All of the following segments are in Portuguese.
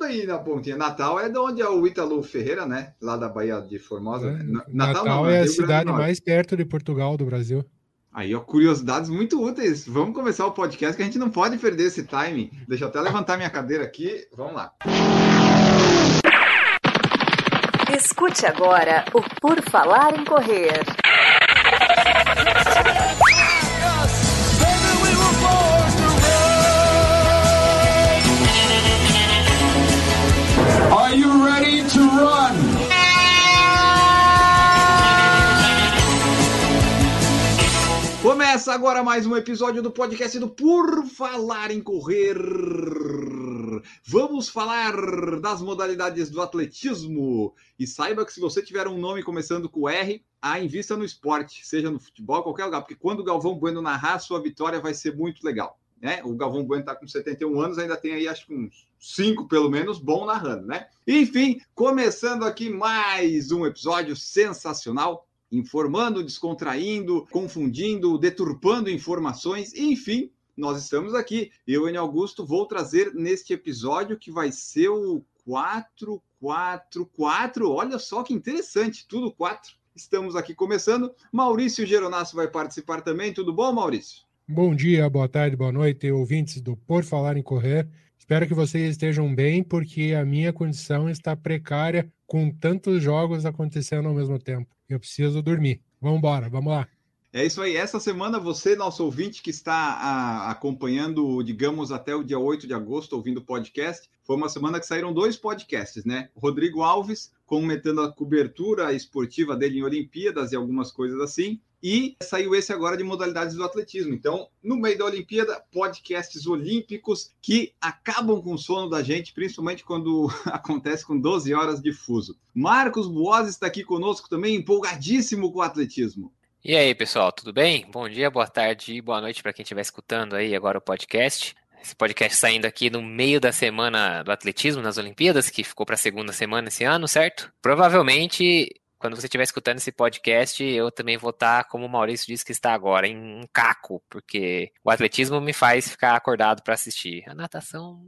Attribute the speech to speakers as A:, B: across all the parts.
A: bem na pontinha. Natal é de onde é o Ítalo Ferreira, né? Lá da Bahia de Formosa.
B: É, Natal, Natal não, é a cidade mais perto de Portugal do Brasil.
A: Aí, ó, curiosidades muito úteis. Vamos começar o podcast que a gente não pode perder esse timing. Deixa eu até levantar minha cadeira aqui. Vamos lá.
C: Escute agora o Por Falar em Correr.
A: To run? Começa agora mais um episódio do podcast do Por Falar em Correr. Vamos falar das modalidades do atletismo. E saiba que se você tiver um nome começando com R, a invista no esporte, seja no futebol, qualquer lugar, porque quando o Galvão Bueno narrar, sua vitória vai ser muito legal. Né? O Galvão Bueno está com 71 anos, ainda tem aí acho que uns 5 pelo menos bom narrando, né? Enfim, começando aqui mais um episódio sensacional informando, descontraindo, confundindo, deturpando informações, enfim, nós estamos aqui. Eu, Enio Augusto, vou trazer neste episódio que vai ser o 444. Olha só que interessante, tudo 4. Estamos aqui começando. Maurício Geronasso vai participar também. Tudo bom, Maurício?
B: Bom dia, boa tarde, boa noite, ouvintes do Por Falar em Correr. Espero que vocês estejam bem, porque a minha condição está precária com tantos jogos acontecendo ao mesmo tempo. Eu preciso dormir. Vamos embora, vamos lá.
A: É isso aí. Essa semana, você, nosso ouvinte que está a, acompanhando, digamos, até o dia 8 de agosto, ouvindo o podcast, foi uma semana que saíram dois podcasts, né? Rodrigo Alves comentando a cobertura esportiva dele em Olimpíadas e algumas coisas assim. E saiu esse agora de modalidades do atletismo. Então, no meio da Olimpíada, podcasts olímpicos que acabam com o sono da gente, principalmente quando acontece com 12 horas de fuso. Marcos Boas está aqui conosco também, empolgadíssimo com o atletismo.
D: E aí, pessoal, tudo bem? Bom dia, boa tarde e boa noite para quem estiver escutando aí agora o podcast. Esse podcast saindo aqui no meio da semana do atletismo nas Olimpíadas, que ficou para a segunda semana esse ano, certo? Provavelmente quando você estiver escutando esse podcast, eu também vou estar, como o Maurício disse que está agora, em um caco, porque o atletismo me faz ficar acordado para assistir. A natação,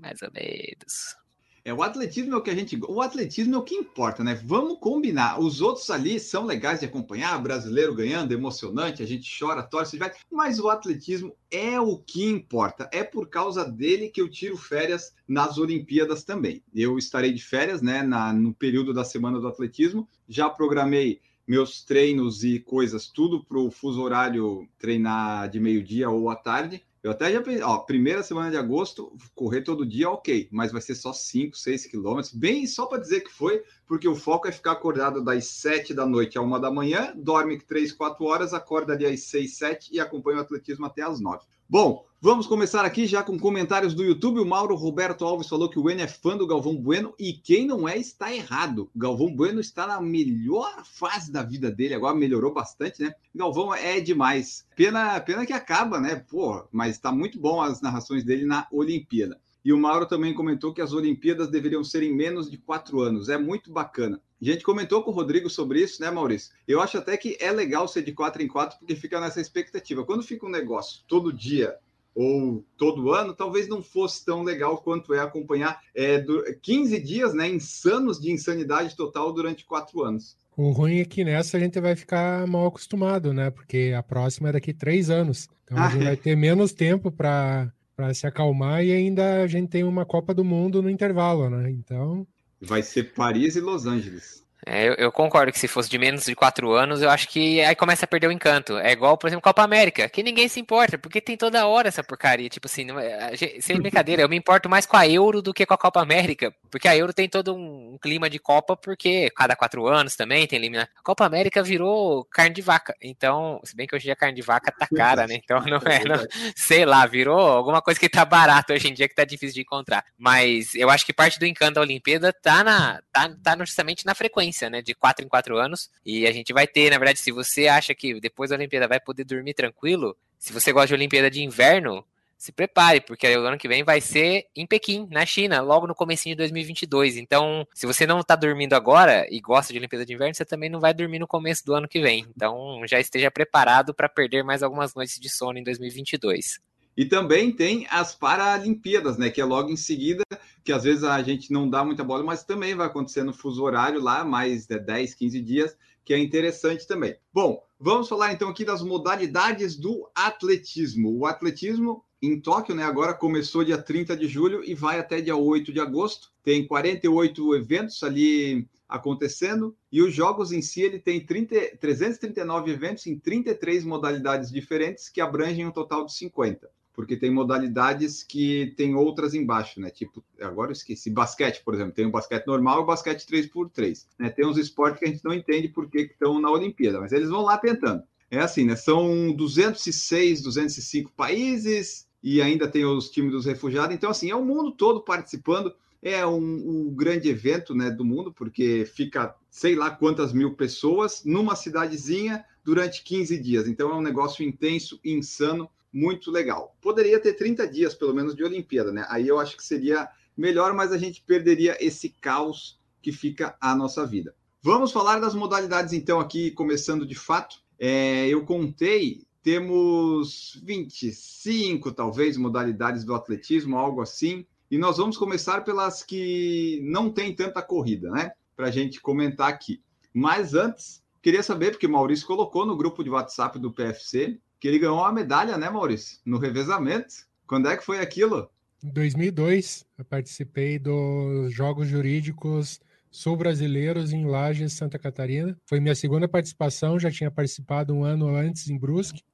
D: mais ou menos.
A: É, o atletismo é o que a gente. O atletismo é o que importa, né? Vamos combinar. Os outros ali são legais de acompanhar, brasileiro ganhando, emocionante, a gente chora, torce, vai. Mas o atletismo é o que importa. É por causa dele que eu tiro férias nas Olimpíadas também. Eu estarei de férias, né? Na, no período da semana do atletismo. Já programei meus treinos e coisas, tudo para o fuso horário treinar de meio-dia ou à tarde. Eu até já pensei, ó, primeira semana de agosto, correr todo dia, ok, mas vai ser só 5, 6 quilômetros, bem só para dizer que foi, porque o foco é ficar acordado das 7 da noite a 1 da manhã, dorme 3, 4 horas, acorda ali às 6, 7 e acompanha o atletismo até às 9. Bom, vamos começar aqui já com comentários do YouTube. O Mauro Roberto Alves falou que o N é fã do Galvão Bueno e quem não é está errado. Galvão Bueno está na melhor fase da vida dele, agora melhorou bastante, né? Galvão é demais. Pena, pena que acaba, né? Pô, mas está muito bom as narrações dele na Olimpíada. E o Mauro também comentou que as Olimpíadas deveriam ser em menos de quatro anos. É muito bacana. A gente comentou com o Rodrigo sobre isso, né, Maurício? Eu acho até que é legal ser de quatro em quatro, porque fica nessa expectativa. Quando fica um negócio todo dia ou todo ano, talvez não fosse tão legal quanto é acompanhar é, 15 dias, né, insanos de insanidade total durante quatro anos.
B: O ruim é que nessa a gente vai ficar mal acostumado, né? Porque a próxima é daqui três anos. Então a gente vai ter menos tempo para se acalmar e ainda a gente tem uma Copa do Mundo no intervalo, né? Então.
A: Vai ser Paris e Los Angeles.
D: É, eu, eu, concordo que se fosse de menos de quatro anos, eu acho que aí começa a perder o encanto. É igual, por exemplo, Copa América, que ninguém se importa, porque tem toda hora essa porcaria. Tipo assim, não, é, sem brincadeira, eu me importo mais com a Euro do que com a Copa América, porque a Euro tem todo um, um clima de Copa, porque cada quatro anos também tem eliminar. A Copa América virou carne de vaca, então, se bem que hoje em dia a carne de vaca tá cara, né? Então não é, não, sei lá, virou alguma coisa que tá barato hoje em dia que tá difícil de encontrar. Mas eu acho que parte do encanto da Olimpíada tá, na, tá, tá justamente na frequência né, de quatro em quatro anos. E a gente vai ter, na verdade, se você acha que depois da Olimpíada vai poder dormir tranquilo, se você gosta de Olimpíada de inverno, se prepare, porque o ano que vem vai ser em Pequim, na China, logo no comecinho de 2022. Então, se você não está dormindo agora e gosta de Olimpíada de Inverno, você também não vai dormir no começo do ano que vem. Então, já esteja preparado para perder mais algumas noites de sono em 2022.
A: E também tem as Paralimpíadas, né? Que é logo em seguida, que às vezes a gente não dá muita bola, mas também vai acontecer no fuso horário lá, mais de 10, 15 dias, que é interessante também. Bom, vamos falar então aqui das modalidades do atletismo. O atletismo em Tóquio, né? Agora começou dia 30 de julho e vai até dia 8 de agosto. Tem 48 eventos ali acontecendo e os jogos em si ele tem 30, 339 eventos em 33 modalidades diferentes que abrangem um total de 50 porque tem modalidades que tem outras embaixo, né? Tipo, agora eu esqueci, basquete, por exemplo, tem o basquete normal e o basquete 3x3, né? Tem uns esportes que a gente não entende por que estão na Olimpíada, mas eles vão lá tentando. É assim, né? São 206, 205 países e ainda tem os times dos refugiados. Então, assim, é o mundo todo participando. É um, um grande evento, né, do mundo, porque fica sei lá quantas mil pessoas numa cidadezinha durante 15 dias. Então, é um negócio intenso, insano muito legal. Poderia ter 30 dias, pelo menos, de Olimpíada, né? Aí eu acho que seria melhor, mas a gente perderia esse caos que fica a nossa vida. Vamos falar das modalidades, então, aqui, começando de fato. É, eu contei, temos 25, talvez, modalidades do atletismo, algo assim. E nós vamos começar pelas que não tem tanta corrida, né? Para a gente comentar aqui. Mas antes, queria saber, porque Maurício colocou no grupo de WhatsApp do PFC, que ele ganhou uma medalha, né, Maurício? No revezamento. Quando é que foi aquilo?
B: Em 2002, eu participei dos Jogos Jurídicos Sul-Brasileiros em Lages, Santa Catarina. Foi minha segunda participação, já tinha participado um ano antes em Brusque.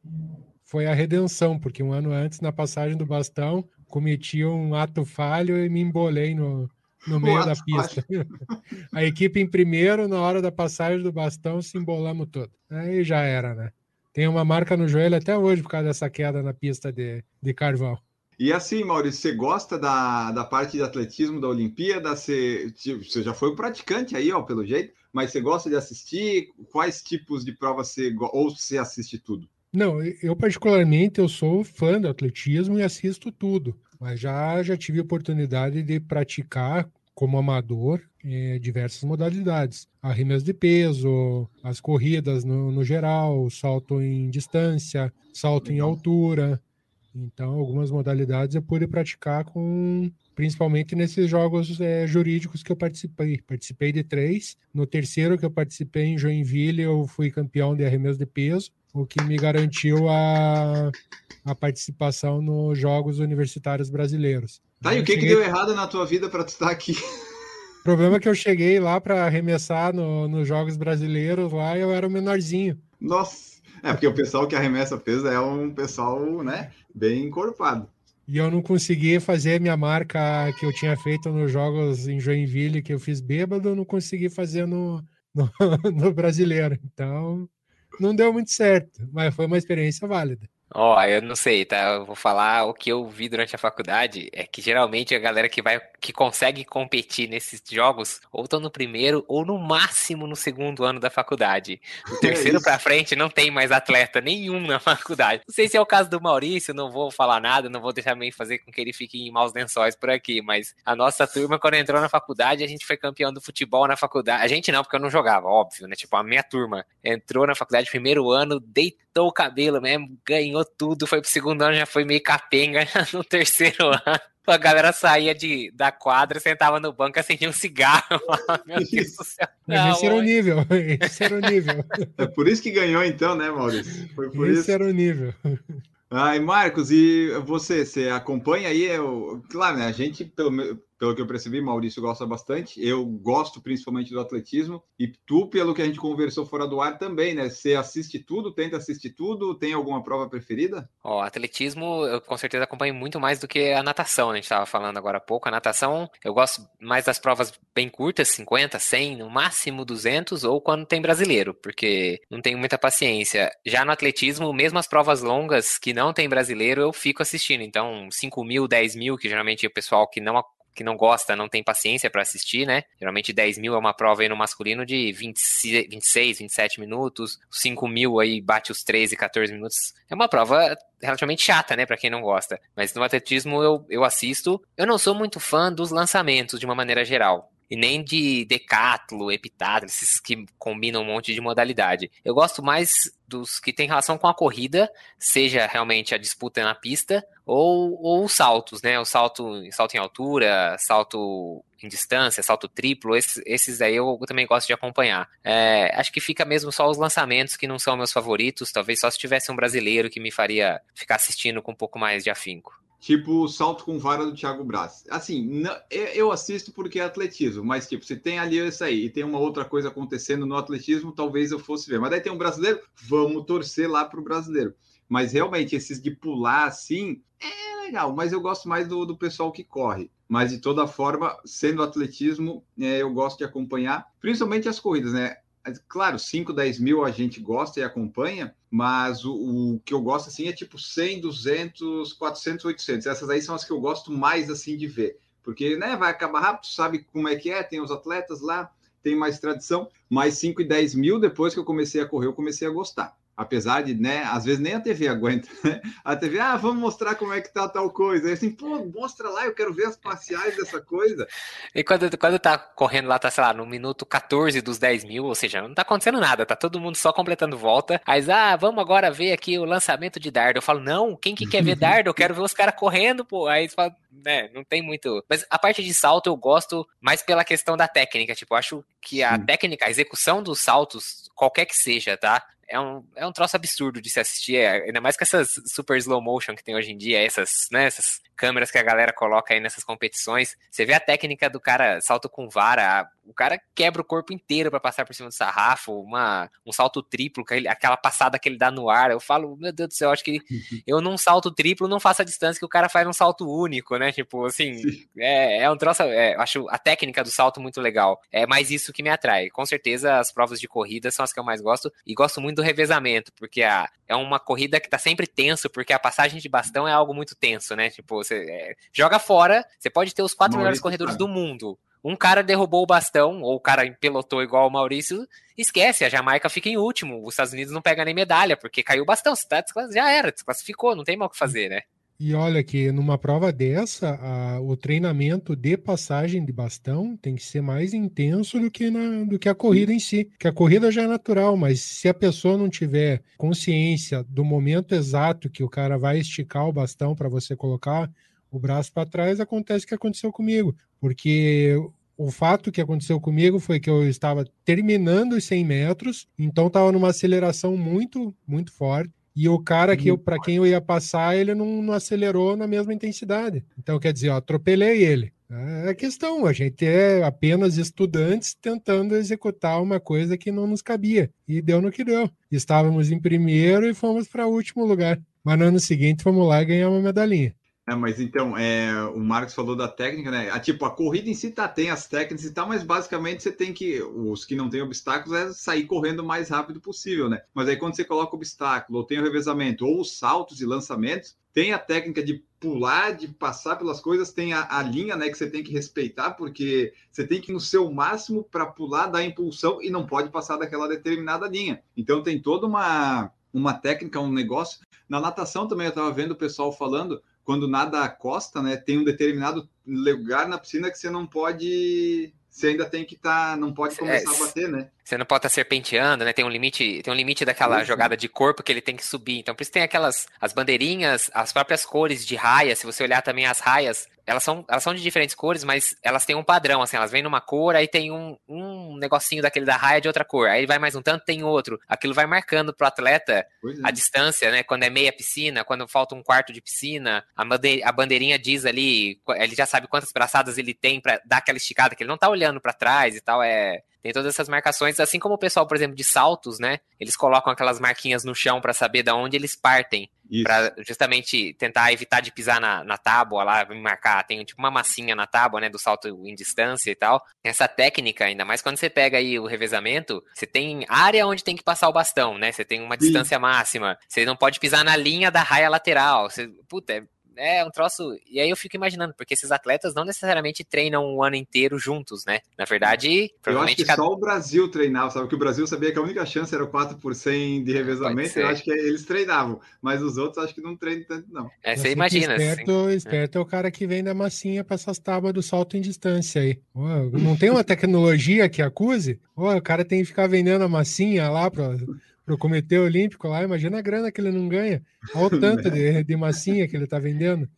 B: Foi a redenção, porque um ano antes, na passagem do bastão, cometi um ato falho e me embolei no, no meio da pista. a equipe em primeiro, na hora da passagem do bastão, se embolamos todo. Aí já era, né? Tem uma marca no joelho até hoje por causa dessa queda na pista de, de.
A: E assim, Maurício, você gosta da, da parte de atletismo da Olimpíada? Você, você já foi um praticante aí, ó, pelo jeito, mas você gosta de assistir? Quais tipos de provas você ou você assiste tudo?
B: Não, eu particularmente eu sou fã do atletismo e assisto tudo, mas já já tive oportunidade de praticar como amador é, diversas modalidades. Arremesso de peso, as corridas no, no geral, salto em distância, salto em altura. Então, algumas modalidades eu pude praticar com principalmente nesses jogos é, jurídicos que eu participei. Participei de três. No terceiro que eu participei em Joinville, eu fui campeão de arremesso de peso, o que me garantiu a, a participação nos Jogos Universitários Brasileiros.
A: Tá, e o que, cheguei... que deu errado na tua vida para tu estar aqui?
B: O problema é que eu cheguei lá para arremessar no, nos Jogos Brasileiros lá e eu era o menorzinho.
A: Nossa! É, porque o pessoal que arremessa peso é um pessoal, né, bem encorpado.
B: E eu não consegui fazer minha marca que eu tinha feito nos Jogos em Joinville, que eu fiz bêbado, eu não consegui fazer no, no, no brasileiro. Então, não deu muito certo, mas foi uma experiência válida.
D: Ó, oh, eu não sei, tá? Eu vou falar o que eu vi durante a faculdade é que geralmente a galera que vai que consegue competir nesses jogos ou estão no primeiro ou no máximo no segundo ano da faculdade. O é terceiro é para frente não tem mais atleta nenhum na faculdade. Não sei se é o caso do Maurício, não vou falar nada, não vou deixar meio fazer com que ele fique em maus lençóis por aqui, mas a nossa turma quando entrou na faculdade, a gente foi campeão do futebol na faculdade. A gente não, porque eu não jogava, óbvio, né? Tipo, a minha turma entrou na faculdade primeiro ano, deitou o cabelo mesmo, ganhou ganhou tudo, foi pro segundo ano, já foi meio capenga, no terceiro ano. A galera saía de, da quadra, sentava no banco, acendia um cigarro. Meu Deus do céu.
B: Mas esse era o nível. Esse era o nível.
A: É por isso que ganhou, então, né, Maurício? Foi por
B: esse
A: isso.
B: era o nível.
A: Ai, Marcos, e você, você acompanha aí? Eu, claro, né? A gente, pelo, pelo que eu percebi, Maurício gosta bastante. Eu gosto principalmente do atletismo. E tu, pelo que a gente conversou fora do ar também, né? Você assiste tudo, tenta assistir tudo, tem alguma prova preferida?
D: Ó, atletismo eu com certeza acompanho muito mais do que a natação, né? A gente estava falando agora há pouco. A natação, eu gosto mais das provas bem curtas, 50, 100, no máximo 200, ou quando tem brasileiro, porque não tenho muita paciência. Já no atletismo, mesmo as provas longas que não tem brasileiro, eu fico assistindo. Então, 5 mil, 10 mil, que geralmente é o pessoal que não que não gosta, não tem paciência para assistir, né? Geralmente 10 mil é uma prova aí no masculino de 20, 26, 27 minutos, 5 mil aí bate os 13, 14 minutos. É uma prova relativamente chata, né, para quem não gosta. Mas no atletismo eu, eu assisto. Eu não sou muito fã dos lançamentos de uma maneira geral. E nem de decatlo, heptatlo, esses que combinam um monte de modalidade. Eu gosto mais dos que tem relação com a corrida, seja realmente a disputa na pista ou, ou os saltos, né? O salto, salto em altura, salto em distância, salto triplo, esses, esses aí eu também gosto de acompanhar. É, acho que fica mesmo só os lançamentos que não são meus favoritos, talvez só se tivesse um brasileiro que me faria ficar assistindo com um pouco mais de afinco.
A: Tipo o salto com vara do Thiago Braz. Assim, eu assisto porque é atletismo, mas tipo, se tem ali isso aí e tem uma outra coisa acontecendo no atletismo, talvez eu fosse ver. Mas daí tem um brasileiro, vamos torcer lá pro brasileiro. Mas realmente, esses de pular assim, é legal, mas eu gosto mais do, do pessoal que corre. Mas de toda forma, sendo atletismo, é, eu gosto de acompanhar, principalmente as corridas, né? Claro, 5, 10 mil a gente gosta e acompanha, mas o, o, que eu gosto assim é tipo 100, 200, 400, 800. Essas aí são as que eu gosto mais assim de ver, porque né, vai acabar rápido, sabe como é que é, tem os atletas lá, tem mais tradição, mas 5 e 10 mil depois que eu comecei a correr, eu comecei a gostar apesar de, né, às vezes nem a TV aguenta, né? A TV, ah, vamos mostrar como é que tá tal coisa. Aí assim, pô, mostra lá, eu quero ver as parciais dessa coisa.
D: E quando, quando tá correndo lá, tá, sei lá, no minuto 14 dos 10 mil, ou seja, não tá acontecendo nada, tá todo mundo só completando volta. Aí, ah, vamos agora ver aqui o lançamento de dardo. Eu falo, não, quem que quer ver dardo? Eu quero ver os caras correndo, pô. Aí eles falam, né, não tem muito. Mas a parte de salto eu gosto mais pela questão da técnica, tipo, acho que a técnica, a execução dos saltos, qualquer que seja, tá? É um, é um troço absurdo de se assistir, é, ainda mais com essas super slow motion que tem hoje em dia, essas, né, essas câmeras que a galera coloca aí nessas competições. Você vê a técnica do cara salto com vara, o cara quebra o corpo inteiro para passar por cima do sarrafo, uma, um salto triplo, aquela passada que ele dá no ar. Eu falo, meu Deus do céu, acho que eu num salto triplo não faço a distância que o cara faz num salto único, né? Tipo, assim, é, é um troço, é, acho a técnica do salto muito legal. É mais isso que me atrai. Com certeza as provas de corrida são as que eu mais gosto e gosto muito do revezamento, porque a, é uma corrida que tá sempre tenso, porque a passagem de bastão é algo muito tenso, né? Tipo, você é, joga fora, você pode ter os quatro Maurício, melhores corredores cara. do mundo. Um cara derrubou o bastão, ou o cara empelotou igual o Maurício, esquece, a Jamaica fica em último. Os Estados Unidos não pega nem medalha, porque caiu o bastão, tá já era, desclassificou, não tem mal o que fazer, né?
B: E olha que numa prova dessa, a, o treinamento de passagem de bastão tem que ser mais intenso do que, na, do que a corrida em si. Que a corrida já é natural, mas se a pessoa não tiver consciência do momento exato que o cara vai esticar o bastão para você colocar o braço para trás, acontece o que aconteceu comigo. Porque o fato que aconteceu comigo foi que eu estava terminando os 100 metros, então estava numa aceleração muito, muito forte. E o cara que para quem eu ia passar, ele não, não, acelerou na mesma intensidade. Então, quer dizer, eu atropelei ele. É a questão, a gente é apenas estudantes tentando executar uma coisa que não nos cabia. E deu no que deu. Estávamos em primeiro e fomos para o último lugar. Mas no ano seguinte fomos lá ganhar uma medalhinha.
A: É, mas então, é, o Marcos falou da técnica, né? A, tipo, a corrida em si tá, tem as técnicas e tal, mas basicamente você tem que, os que não têm obstáculos, é sair correndo o mais rápido possível, né? Mas aí quando você coloca obstáculo, ou tem o revezamento, ou os saltos e lançamentos, tem a técnica de pular, de passar pelas coisas, tem a, a linha, né, que você tem que respeitar, porque você tem que ir no seu máximo para pular, dar impulsão e não pode passar daquela determinada linha. Então tem toda uma uma técnica, um negócio. Na natação também eu estava vendo o pessoal falando quando nada costa, né, tem um determinado lugar na piscina que você não pode você ainda tem que estar, tá, não pode é, começar é, a bater, né?
D: Você não pode estar tá serpenteando, né? Tem um limite, tem um limite daquela jogada de corpo que ele tem que subir. Então, por isso tem aquelas as bandeirinhas, as próprias cores de raia. Se você olhar também as raias, elas são, elas são de diferentes cores, mas elas têm um padrão, assim, elas vêm numa cor, aí tem um, um negocinho daquele da raia de outra cor. Aí vai mais um tanto, tem outro. Aquilo vai marcando pro atleta é. a distância, né? Quando é meia piscina, quando falta um quarto de piscina, a, a bandeirinha diz ali, ele já sabe quantas braçadas ele tem para dar aquela esticada, que ele não tá olhando para trás e tal, é tem todas essas marcações, assim como o pessoal, por exemplo, de saltos, né? Eles colocam aquelas marquinhas no chão para saber de onde eles partem. para justamente tentar evitar de pisar na, na tábua lá, marcar. Tem tipo uma massinha na tábua, né? Do salto em distância e tal. Essa técnica, ainda mais quando você pega aí o revezamento, você tem área onde tem que passar o bastão, né? Você tem uma distância máxima. Você não pode pisar na linha da raia lateral. Você, puta, é é um troço. E aí eu fico imaginando, porque esses atletas não necessariamente treinam o ano inteiro juntos, né? Na verdade,
A: provavelmente. Eu acho que cada... só o Brasil treinava, sabe? Que o Brasil sabia que a única chance era o 4% de revezamento, eu acho que eles treinavam, mas os outros acho que não treinam tanto, não.
D: É, você imagina.
B: Esperto, assim. esperto é. é o cara que vem da massinha para essas tábuas do salto em distância aí. não tem uma tecnologia que acuse? o cara tem que ficar vendendo a massinha lá para pro Comitê Olímpico lá, imagina a grana que ele não ganha. Olha o tanto de, de massinha que ele tá vendendo.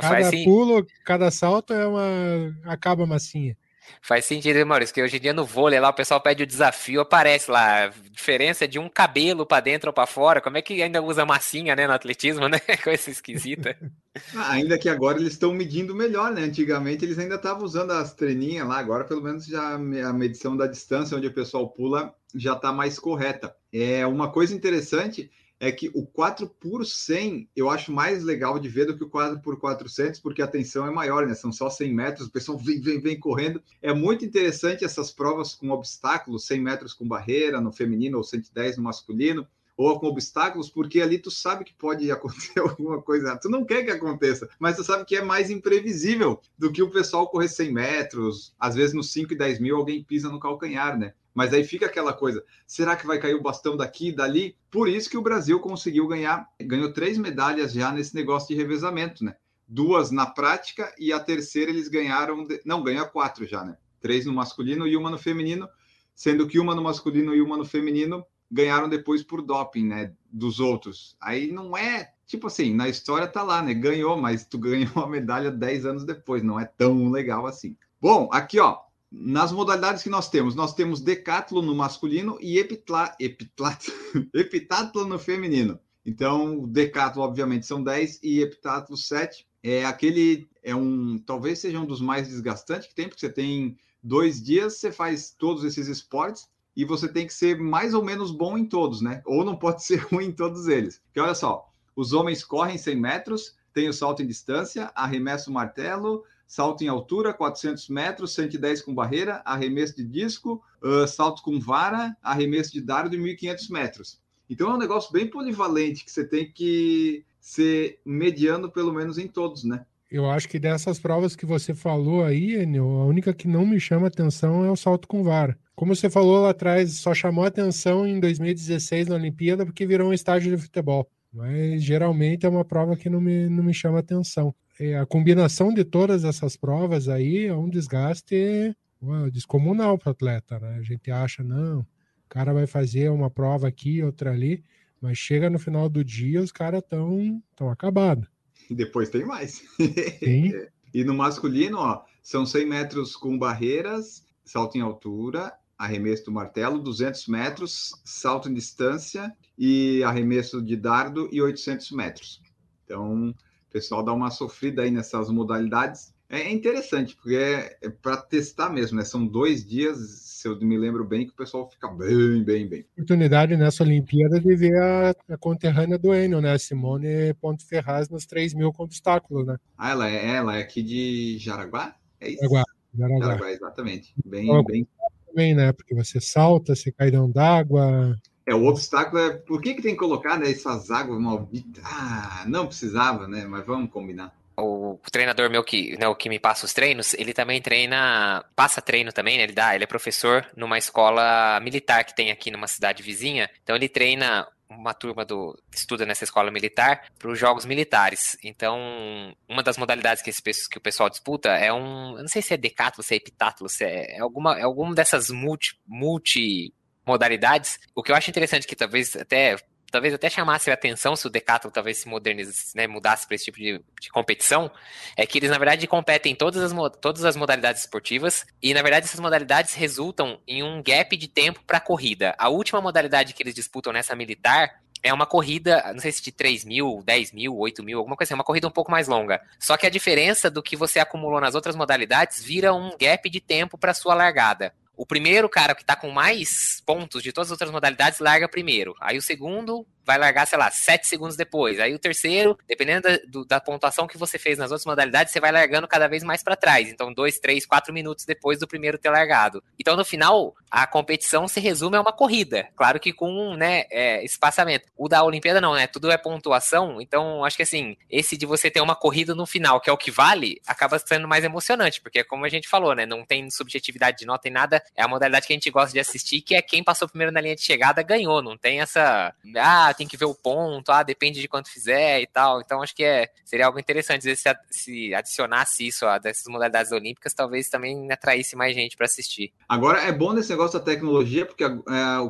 B: Cada pulo, cada salto é uma. acaba a massinha.
D: Faz sentido, Maurício, que hoje em dia no vôlei lá o pessoal pede o desafio, aparece lá, diferença de um cabelo para dentro ou para fora. Como é que ainda usa massinha, né, no atletismo, né? Coisa esquisita.
A: Ah, ainda que agora eles estão medindo melhor, né? Antigamente eles ainda estavam usando as treininhas lá, agora pelo menos já a medição da distância onde o pessoal pula já está mais correta. É uma coisa interessante é que o 4 por 100 eu acho mais legal de ver do que o 4 por 400, porque a tensão é maior, né? São só 100 metros, o pessoal vem, vem, vem correndo. É muito interessante essas provas com obstáculos, 100 metros com barreira no feminino ou 110 no masculino ou com obstáculos, porque ali tu sabe que pode acontecer alguma coisa. Tu não quer que aconteça, mas tu sabe que é mais imprevisível do que o pessoal correr 100 metros. Às vezes, nos 5 e 10 mil, alguém pisa no calcanhar, né? Mas aí fica aquela coisa: será que vai cair o bastão daqui e dali? Por isso que o Brasil conseguiu ganhar, ganhou três medalhas já nesse negócio de revezamento, né? Duas na prática e a terceira eles ganharam, de... não, ganhou quatro já, né? Três no masculino e uma no feminino, sendo que uma no masculino e uma no feminino ganharam depois por doping, né? Dos outros. Aí não é tipo assim, na história tá lá, né? Ganhou, mas tu ganhou a medalha 10 anos depois, não é tão legal assim. Bom, aqui ó, nas modalidades que nós temos, nós temos decatlo no masculino e epitla, epitla, epitatlo no feminino. Então, decatlo, obviamente, são 10 e epitatlo 7. É aquele, é um, talvez seja um dos mais desgastantes que tem, porque você tem dois dias, você faz todos esses esportes e você tem que ser mais ou menos bom em todos, né? Ou não pode ser ruim em todos eles. Porque olha só, os homens correm 100 metros, tem o salto em distância, arremesso martelo, salto em altura, 400 metros, 110 com barreira, arremesso de disco, uh, salto com vara, arremesso de dardo e 1.500 metros. Então é um negócio bem polivalente que você tem que ser mediano pelo menos em todos, né?
B: Eu acho que dessas provas que você falou aí, Enio, a única que não me chama atenção é o salto com vara. Como você falou lá atrás, só chamou atenção em 2016 na Olimpíada porque virou um estádio de futebol. Mas geralmente é uma prova que não me, não me chama atenção é, a combinação de todas essas provas aí é um desgaste ué, descomunal para o atleta, né? A gente acha, não, o cara vai fazer uma prova aqui, outra ali, mas chega no final do dia, os caras estão tão acabados.
A: Depois tem mais. Sim. e no masculino, ó, são 100 metros com barreiras, salto em altura, arremesso do martelo, 200 metros, salto em distância e arremesso de dardo e 800 metros. Então, pessoal dá uma sofrida aí nessas modalidades. É interessante, porque é, é para testar mesmo, né? São dois dias, se eu me lembro bem, que o pessoal fica bem, bem, bem.
B: Oportunidade nessa Olimpíada de ver a, a conterrânea do Enio, né? Simone Ponto Ferraz nos 3 mil com obstáculos, né?
A: Ah, ela é, ela é aqui de Jaraguá? É isso?
B: Jaraguá, Jaraguá.
A: Jaraguá exatamente. Bem, bem...
B: Também, né? Porque você salta, você cai dentro d'água,
A: é, o obstáculo é por que, que tem que colocar né, essas águas malditas? Ah, não precisava, né? Mas vamos combinar.
D: O treinador meu que, né, o que me passa os treinos, ele também treina, passa treino também, né? Ele dá, ele é professor numa escola militar que tem aqui numa cidade vizinha. Então ele treina uma turma do estuda nessa escola militar para os jogos militares. Então, uma das modalidades que, esse, que o pessoal disputa é um, eu não sei se é decátlo, se é epitátulo, se é, é alguma, é alguma dessas multi, multi modalidades. O que eu acho interessante que talvez até talvez até chamasse a atenção se o Decathlon talvez se modernizasse, né, mudasse para esse tipo de, de, competição, é que eles na verdade competem em todas as, todas as modalidades esportivas e na verdade essas modalidades resultam em um gap de tempo para a corrida. A última modalidade que eles disputam nessa militar é uma corrida, não sei se de 3 mil, 10 mil, 8 mil, alguma coisa assim, uma corrida um pouco mais longa. Só que a diferença do que você acumulou nas outras modalidades vira um gap de tempo para sua largada o primeiro cara que tá com mais pontos de todas as outras modalidades larga primeiro. Aí o segundo vai largar, sei lá, 7 segundos depois. Aí o terceiro, dependendo da, do, da pontuação que você fez nas outras modalidades, você vai largando cada vez mais para trás. Então, 2, 3, 4 minutos depois do primeiro ter largado. Então, no final, a competição se resume a uma corrida. Claro que com né, é, espaçamento. O da Olimpíada não, né? Tudo é pontuação. Então, acho que assim, esse de você ter uma corrida no final, que é o que vale, acaba sendo mais emocionante, porque como a gente falou, né? Não tem subjetividade de nota, tem nada. É a modalidade que a gente gosta de assistir, que é quem passou primeiro na linha de chegada ganhou. Não tem essa. Ah, tem que ver o ponto, ah, depende de quanto fizer e tal. Então, acho que é, seria algo interessante se, se adicionasse isso a dessas modalidades olímpicas, talvez também atraísse mais gente para assistir.
A: Agora, é bom nesse negócio da tecnologia, porque é,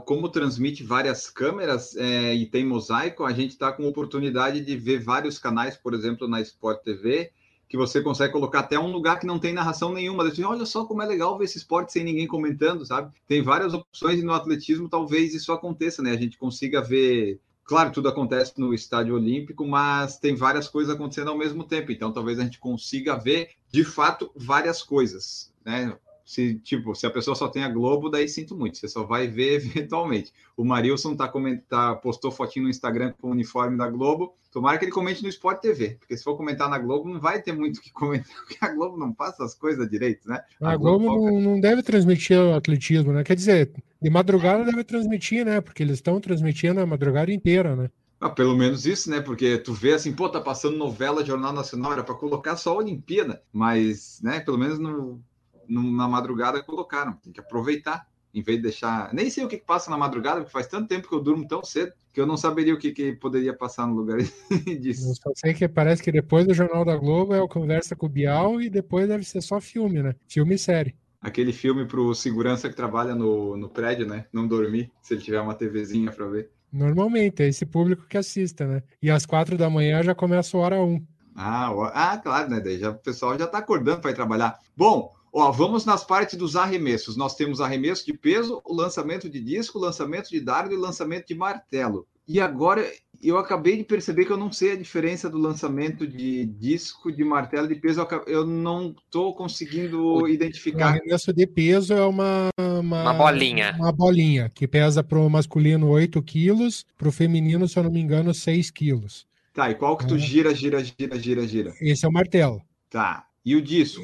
A: como transmite várias câmeras é, e tem mosaico, a gente está com oportunidade de ver vários canais, por exemplo, na Sport TV que você consegue colocar até um lugar que não tem narração nenhuma. Assim, Olha só como é legal ver esse esporte sem ninguém comentando, sabe? Tem várias opções e no atletismo talvez isso aconteça, né? A gente consiga ver. Claro, tudo acontece no estádio olímpico, mas tem várias coisas acontecendo ao mesmo tempo. Então, talvez a gente consiga ver, de fato, várias coisas, né? Se tipo, se a pessoa só tem a Globo, daí sinto muito, você só vai ver eventualmente. O Marilson tá comentar, postou fotinho no Instagram com o uniforme da Globo. Tomara que ele comente no Sport TV, porque se for comentar na Globo, não vai ter muito o que comentar, porque a Globo não passa as coisas direito, né?
B: A, a Globo, Globo não, não, deve transmitir o atletismo, né? Quer dizer, de madrugada deve transmitir, né? Porque eles estão transmitindo a madrugada inteira, né?
A: Ah, pelo menos isso, né? Porque tu vê assim, pô, tá passando novela, Jornal Nacional, era para colocar só a Olimpíada, mas, né, pelo menos no na madrugada colocaram. Tem que aproveitar, em vez de deixar. Nem sei o que, passa na madrugada, porque faz tanto tempo que eu durmo tão cedo que eu não saberia o que, que poderia passar no lugar disso. Eu
B: só sei que parece que depois do Jornal da Globo é o Conversa com o Bial e depois deve ser só filme, né? Filme e série.
A: Aquele filme pro segurança que trabalha no, no prédio, né? Não dormir, se ele tiver uma TVzinha para ver.
B: Normalmente, é esse público que assista, né? E às quatro da manhã já começa a hora um.
A: Ah, ah claro, né? Daí já, o pessoal já tá acordando para ir trabalhar. Bom, Ó, vamos nas partes dos arremessos. Nós temos arremesso de peso, o lançamento de disco, o lançamento de dardo e o lançamento de martelo. E agora eu acabei de perceber que eu não sei a diferença do lançamento de disco, de martelo, de peso. Eu não estou conseguindo o, identificar.
B: O arremesso de peso é uma,
D: uma, uma bolinha.
B: Uma bolinha que pesa para o masculino 8 quilos, para o feminino, se eu não me engano, 6 quilos.
A: Tá, e qual que tu é. gira, gira, gira, gira, gira?
B: Esse é o martelo.
A: Tá. E o disco?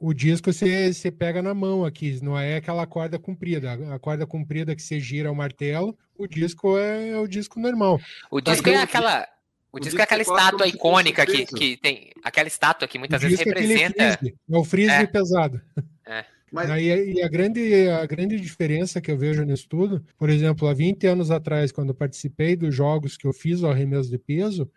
B: O disco você, você pega na mão aqui, não é aquela corda comprida. A corda comprida que você gira o martelo, o disco é, é o disco normal.
D: O disco é aquela. O, o disco, disco é aquela estátua icônica que, que tem. Aquela estátua que muitas vezes é representa. É,
B: frisbee, é o frisbee é. pesado. É. Mas... E, e a, grande, a grande diferença que eu vejo nisso tudo, por exemplo, há 20 anos atrás, quando participei dos jogos que eu fiz o arremesso de peso,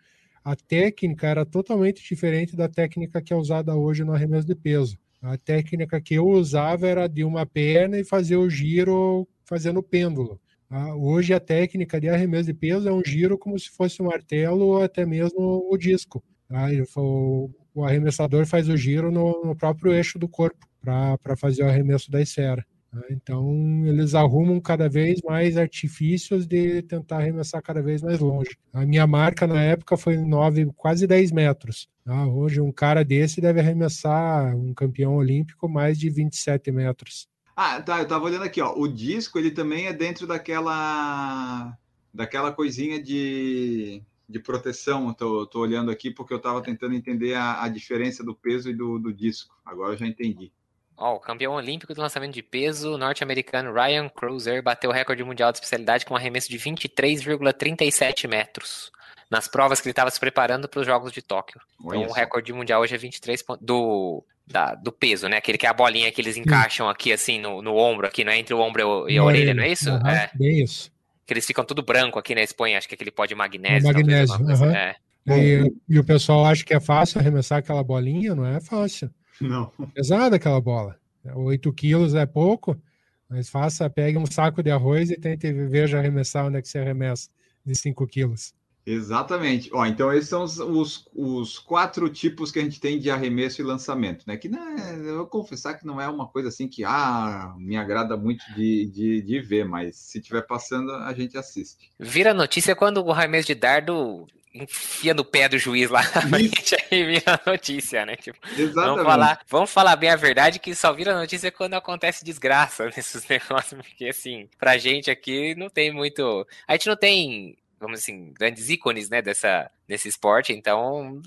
B: a técnica era totalmente diferente da técnica que é usada hoje no arremesso de peso. A técnica que eu usava era de uma perna e fazer o giro fazendo pêndulo. Tá? Hoje a técnica de arremesso de peso é um giro como se fosse um martelo ou até mesmo o disco. Tá? O arremessador faz o giro no próprio eixo do corpo para fazer o arremesso da esfera. Tá? Então, eles arrumam cada vez mais artifícios de tentar arremessar cada vez mais longe. A minha marca na época foi 9, quase 10 metros. Tá? Hoje, um cara desse deve arremessar um campeão olímpico mais de 27 metros.
A: Ah, tá. Eu tava olhando aqui, ó. O disco, ele também é dentro daquela daquela coisinha de, de proteção. Tô, tô olhando aqui porque eu estava tentando entender a, a diferença do peso e do, do disco. Agora eu já entendi.
D: Ó, o campeão olímpico do lançamento de peso norte-americano Ryan Cruiser bateu o recorde mundial de especialidade com um arremesso de 23,37 metros. Nas provas que ele estava se preparando para os Jogos de Tóquio. Então, o recorde mundial hoje é 23 do, da, do peso, né? Aquele que é a bolinha que eles encaixam aqui, assim, no, no ombro, aqui, né? Entre o ombro e a orelha, não é isso?
B: Uhum,
D: é.
B: Bem isso.
D: Que eles ficam tudo branco aqui, né? Expõe, acho que aquele pó de magnésio.
B: É magnésio, uhum. é. e, e, o pessoal acha que é fácil arremessar aquela bolinha, não é fácil.
A: Não.
B: Pesada aquela bola. 8 quilos é pouco, mas faça, pegue um saco de arroz e tente veja arremessar onde é que você arremessa de 5 quilos.
A: Exatamente. Ó, então, esses são os, os, os, quatro tipos que a gente tem de arremesso e lançamento, né? Que não é, eu vou confessar que não é uma coisa assim que ah, me agrada muito de, de, de ver, mas se estiver passando, a gente assiste.
D: Vira notícia quando o arremesso de dardo enfia no pé do juiz lá na frente, aí vira notícia, né? Tipo, Exatamente. Vamos falar, vamos falar bem a verdade que só vira notícia quando acontece desgraça nesses negócios, porque assim, pra gente aqui não tem muito. A gente não tem vamos assim, grandes ícones, né, dessa, desse esporte, então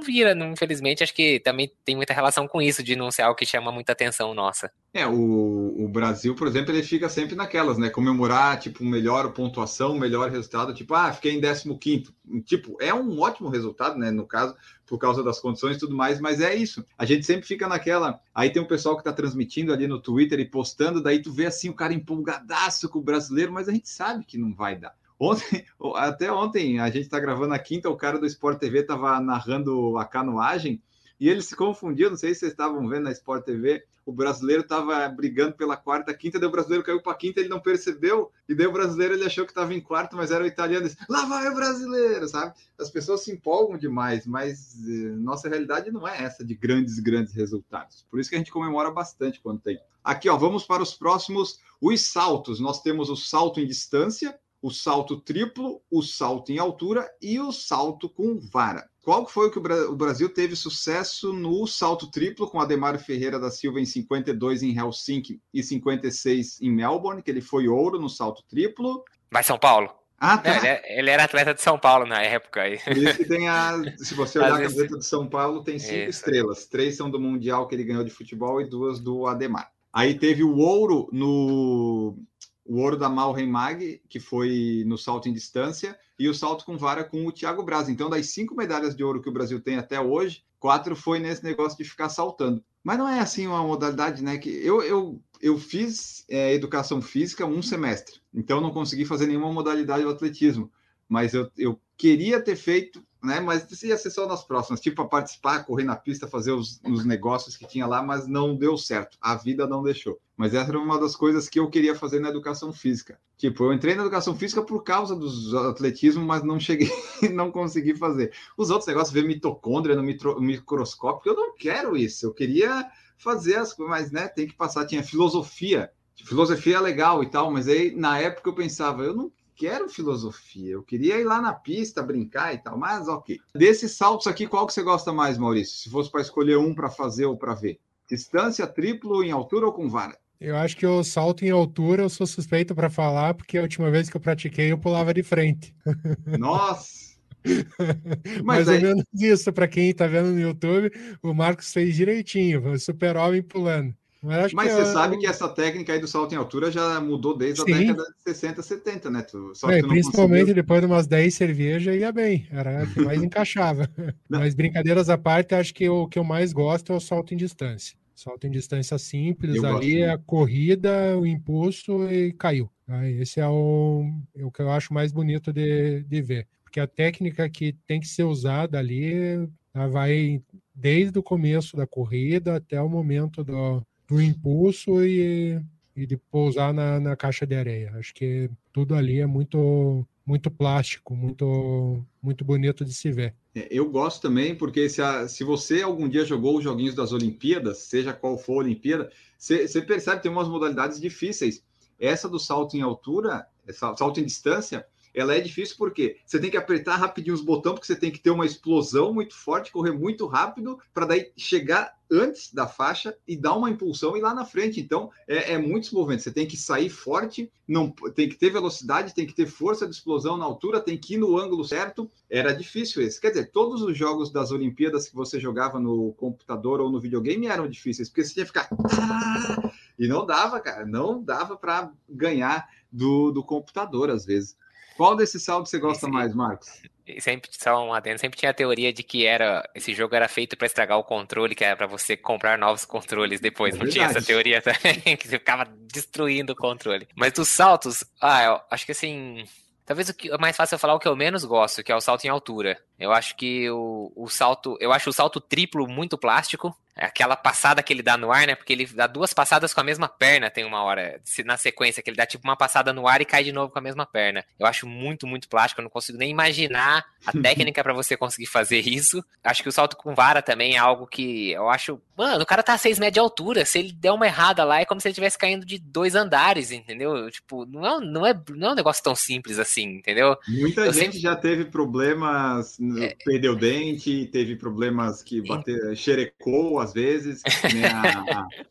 D: não vira, infelizmente, acho que também tem muita relação com isso, de não ser algo que chama muita atenção nossa.
A: É, o, o Brasil, por exemplo, ele fica sempre naquelas, né, comemorar, tipo, melhor pontuação, melhor resultado, tipo, ah, fiquei em 15º, tipo, é um ótimo resultado, né, no caso, por causa das condições e tudo mais, mas é isso. A gente sempre fica naquela. Aí tem um pessoal que está transmitindo ali no Twitter e postando, daí tu vê assim o cara empolgadaço com o brasileiro, mas a gente sabe que não vai dar. Ontem, até ontem, a gente está gravando a quinta, o cara do Sport TV estava narrando a canoagem e ele se confundiu. Não sei se vocês estavam vendo na Sport TV. O brasileiro estava brigando pela quarta, quinta, daí o brasileiro caiu para quinta, ele não percebeu, e daí o brasileiro ele achou que estava em quarto, mas era o italiano. Disse, Lá vai o brasileiro, sabe? As pessoas se empolgam demais, mas eh, nossa realidade não é essa de grandes, grandes resultados. Por isso que a gente comemora bastante quando tem. Aqui, ó, vamos para os próximos, os saltos. Nós temos o salto em distância, o salto triplo, o salto em altura e o salto com vara. Qual foi o que o Brasil teve sucesso no salto triplo com Ademar Ferreira da Silva em 52 em Helsinki e 56 em Melbourne, que ele foi ouro no salto triplo.
D: Vai São Paulo.
A: Ah, tá.
D: Ele, é, ele, era atleta de São Paulo na época.
A: Isso tem a, se você olhar a camiseta de São Paulo, tem cinco Isso. estrelas. Três são do Mundial que ele ganhou de futebol e duas do Ademar. Aí teve o ouro no o ouro da Malren Mag, que foi no salto em distância, e o salto com vara com o Thiago Braz. Então, das cinco medalhas de ouro que o Brasil tem até hoje, quatro foi nesse negócio de ficar saltando. Mas não é assim uma modalidade, né? Que eu, eu, eu fiz é, educação física um semestre, então não consegui fazer nenhuma modalidade do atletismo. Mas eu, eu queria ter feito né? Mas ia ser só nas próximas, tipo, para participar, correr na pista, fazer os, os, negócios que tinha lá, mas não deu certo. A vida não deixou. Mas essa era uma das coisas que eu queria fazer na educação física. Tipo, eu entrei na educação física por causa dos atletismo, mas não cheguei, não consegui fazer. Os outros negócios, ver mitocôndria no microscópio, eu não quero isso. Eu queria fazer as coisas, mas né, tem que passar. Tinha filosofia. Filosofia é legal e tal, mas aí na época eu pensava, eu não quero filosofia, eu queria ir lá na pista, brincar e tal, mas ok. Desses saltos aqui, qual que você gosta mais, Maurício? Se fosse para escolher um para fazer ou para ver? Distância, triplo, em altura ou com vara?
B: Eu acho que o salto em altura eu sou suspeito para falar, porque a última vez que eu pratiquei eu pulava de frente.
A: Nossa!
B: Mais aí... ou menos isso, para quem está vendo no YouTube, o Marcos fez direitinho, o super-homem pulando.
A: Mas, Mas você sabe que essa técnica aí do salto em altura já mudou desde Sim. a década de 60, 70, né? Tu,
B: só é, principalmente conseguiu... depois de umas 10 cervejas ia bem, era o que mais encaixava. Mas brincadeiras à parte, acho que o que eu mais gosto é o salto em distância. Salto em distância simples, eu ali é a corrida, o impulso e caiu. Esse é o, é o que eu acho mais bonito de, de ver. Porque a técnica que tem que ser usada ali vai desde o começo da corrida até o momento do, do impulso e, e de pousar na, na caixa de areia. Acho que tudo ali é muito muito plástico, muito muito bonito de se ver.
A: É, eu gosto também, porque se, a, se você algum dia jogou os joguinhos das Olimpíadas, seja qual for a Olimpíada, você, percebe que tem umas modalidades difíceis. Essa do salto em altura, salto em distância, ela é difícil porque você tem que apertar rapidinho os botões, porque você tem que ter uma explosão muito forte, correr muito rápido, para daí chegar antes da faixa e dar uma impulsão e lá na frente. Então, é, é muito movimento. Você tem que sair forte, não tem que ter velocidade, tem que ter força de explosão na altura, tem que ir no ângulo certo. Era difícil esse. Quer dizer, todos os jogos das Olimpíadas que você jogava no computador ou no videogame eram difíceis, porque você tinha que ficar. E não dava, cara, não dava para ganhar do, do computador às vezes. Qual desses saltos você gosta esse, mais, Marcos?
D: Sempre, só um adendo, sempre tinha a teoria de que era esse jogo era feito para estragar o controle, que era para você comprar novos controles depois. É Não tinha essa teoria também, que você ficava destruindo o controle. Mas dos saltos, ah, eu acho que assim. Talvez o que é mais fácil eu falar o que eu menos gosto, que é o salto em altura. Eu acho que o, o salto. Eu acho o salto triplo muito plástico. É aquela passada que ele dá no ar, né? Porque ele dá duas passadas com a mesma perna, tem uma hora, na sequência, que ele dá tipo uma passada no ar e cai de novo com a mesma perna. Eu acho muito, muito plástico, eu não consigo nem imaginar a técnica para você conseguir fazer isso. Acho que o salto com vara também é algo que eu acho. Mano, o cara tá a 6 metros de altura. Se ele der uma errada lá, é como se ele estivesse caindo de dois andares, entendeu? Tipo, não é, não é, não é um negócio tão simples assim, entendeu?
A: Muita eu gente sempre... já teve problemas, é... perdeu dente, teve problemas que bateu, xerecou, às às vezes, né?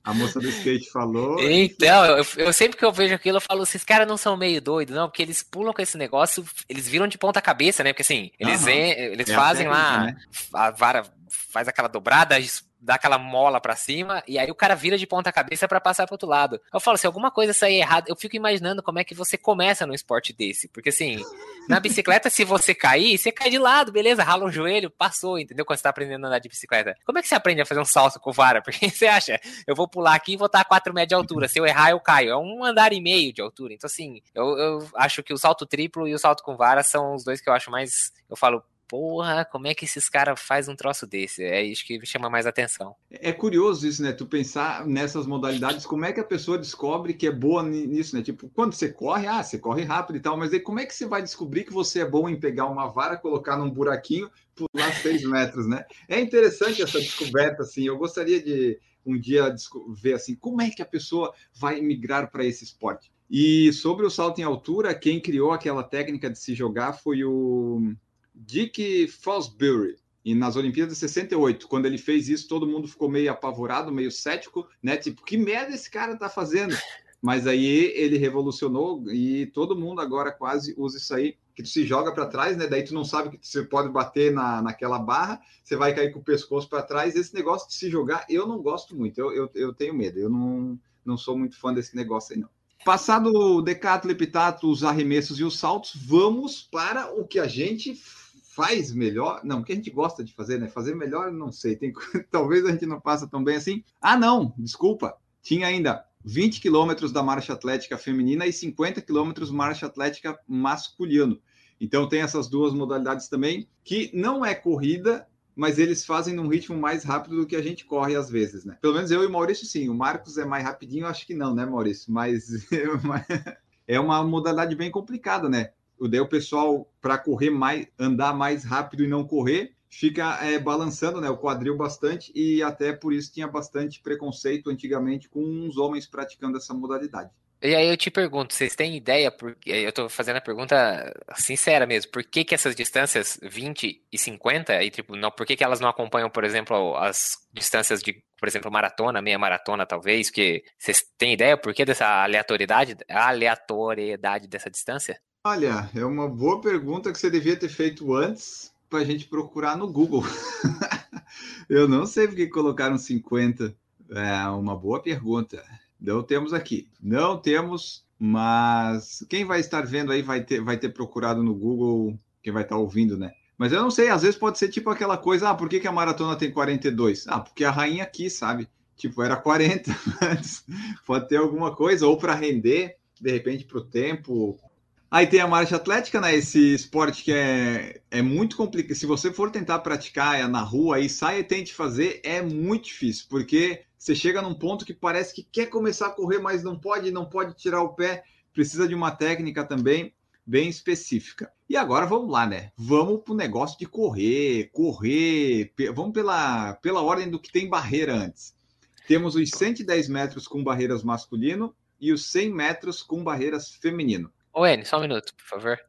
A: a, a, moça do skate falou.
D: Então, eu, eu, sempre que eu vejo aquilo, eu falo, esses caras não são meio doidos, não, porque eles pulam com esse negócio, eles viram de ponta cabeça, né? Porque assim, eles, uhum. eles é fazem técnica, lá, né? a vara faz aquela dobrada, dá aquela mola para cima e aí o cara vira de ponta cabeça para passar pro outro lado. Eu falo, se alguma coisa sair errada, eu fico imaginando como é que você começa num esporte desse, porque assim, na bicicleta se você cair, você cai de lado, beleza, rala um joelho, passou, entendeu? Quando você tá aprendendo a andar de bicicleta. Como é que você aprende a fazer um salto com vara? Porque você acha, eu vou pular aqui e vou estar a 4 metros de altura, se eu errar eu caio. É um andar e meio de altura. Então assim, eu, eu acho que o salto triplo e o salto com vara são os dois que eu acho mais, eu falo, porra, como é que esses caras fazem um troço desse? É isso que chama mais atenção.
A: É curioso isso, né? Tu pensar nessas modalidades, como é que a pessoa descobre que é boa nisso, né? Tipo, quando você corre, ah, você corre rápido e tal, mas aí como é que você vai descobrir que você é bom em pegar uma vara, colocar num buraquinho, pular seis metros, né? É interessante essa descoberta, assim. Eu gostaria de um dia ver assim, como é que a pessoa vai migrar para esse esporte. E sobre o salto em altura, quem criou aquela técnica de se jogar foi o Dick Fosbury. E nas Olimpíadas de 68, quando ele fez isso, todo mundo ficou meio apavorado, meio cético, né? Tipo, que merda esse cara tá fazendo? Mas aí ele revolucionou e todo mundo agora quase usa isso aí, que tu se joga para trás, né? Daí tu não sabe que você pode bater na, naquela barra, você vai cair com o pescoço para trás. Esse negócio de se jogar, eu não gosto muito, eu, eu, eu tenho medo, eu não, não sou muito fã desse negócio aí, não. Passado o decathlon, epitato, os arremessos e os saltos, vamos para o que a gente faz melhor, não, o que a gente gosta de fazer, né? Fazer melhor, não sei, tem, talvez a gente não faça tão bem assim. Ah, não, desculpa, tinha ainda 20 quilômetros da marcha atlética feminina e 50 quilômetros marcha atlética masculino. Então tem essas duas modalidades também, que não é corrida, mas eles fazem num ritmo mais rápido do que a gente corre às vezes, né? Pelo menos eu e o Maurício sim, o Marcos é mais rapidinho, acho que não, né, Maurício? Mas é uma modalidade bem complicada, né? Daí o pessoal, para correr mais, andar mais rápido e não correr, fica é, balançando né, o quadril bastante e até por isso tinha bastante preconceito antigamente com os homens praticando essa modalidade.
D: E aí eu te pergunto, vocês têm ideia, porque eu estou fazendo a pergunta sincera mesmo, por que, que essas distâncias 20 e 50, e, tipo, não, por que, que elas não acompanham, por exemplo, as distâncias de, por exemplo, maratona, meia maratona, talvez, que vocês têm ideia por que dessa aleatoriedade, aleatoriedade dessa distância?
A: Olha, é uma boa pergunta que você devia ter feito antes para a gente procurar no Google. Eu não sei porque colocaram 50. É uma boa pergunta. Não temos aqui. Não temos, mas quem vai estar vendo aí vai ter, vai ter procurado no Google, quem vai estar ouvindo, né? Mas eu não sei, às vezes pode ser tipo aquela coisa, ah, por que, que a maratona tem 42? Ah, porque a rainha aqui, sabe? Tipo, era 40 antes. pode ter alguma coisa, ou para render, de repente, para o tempo, Aí tem a marcha atlética, né? Esse esporte que é, é muito complicado. Se você for tentar praticar na rua aí, sai e tente fazer, é muito difícil, porque você chega num ponto que parece que quer começar a correr, mas não pode, não pode tirar o pé. Precisa de uma técnica também bem específica. E agora vamos lá, né? Vamos para o negócio de correr, correr. Vamos pela, pela ordem do que tem barreira antes. Temos os 110 metros com barreiras masculino e os 100 metros com barreiras feminino.
D: Ô, N, só um minuto, por favor.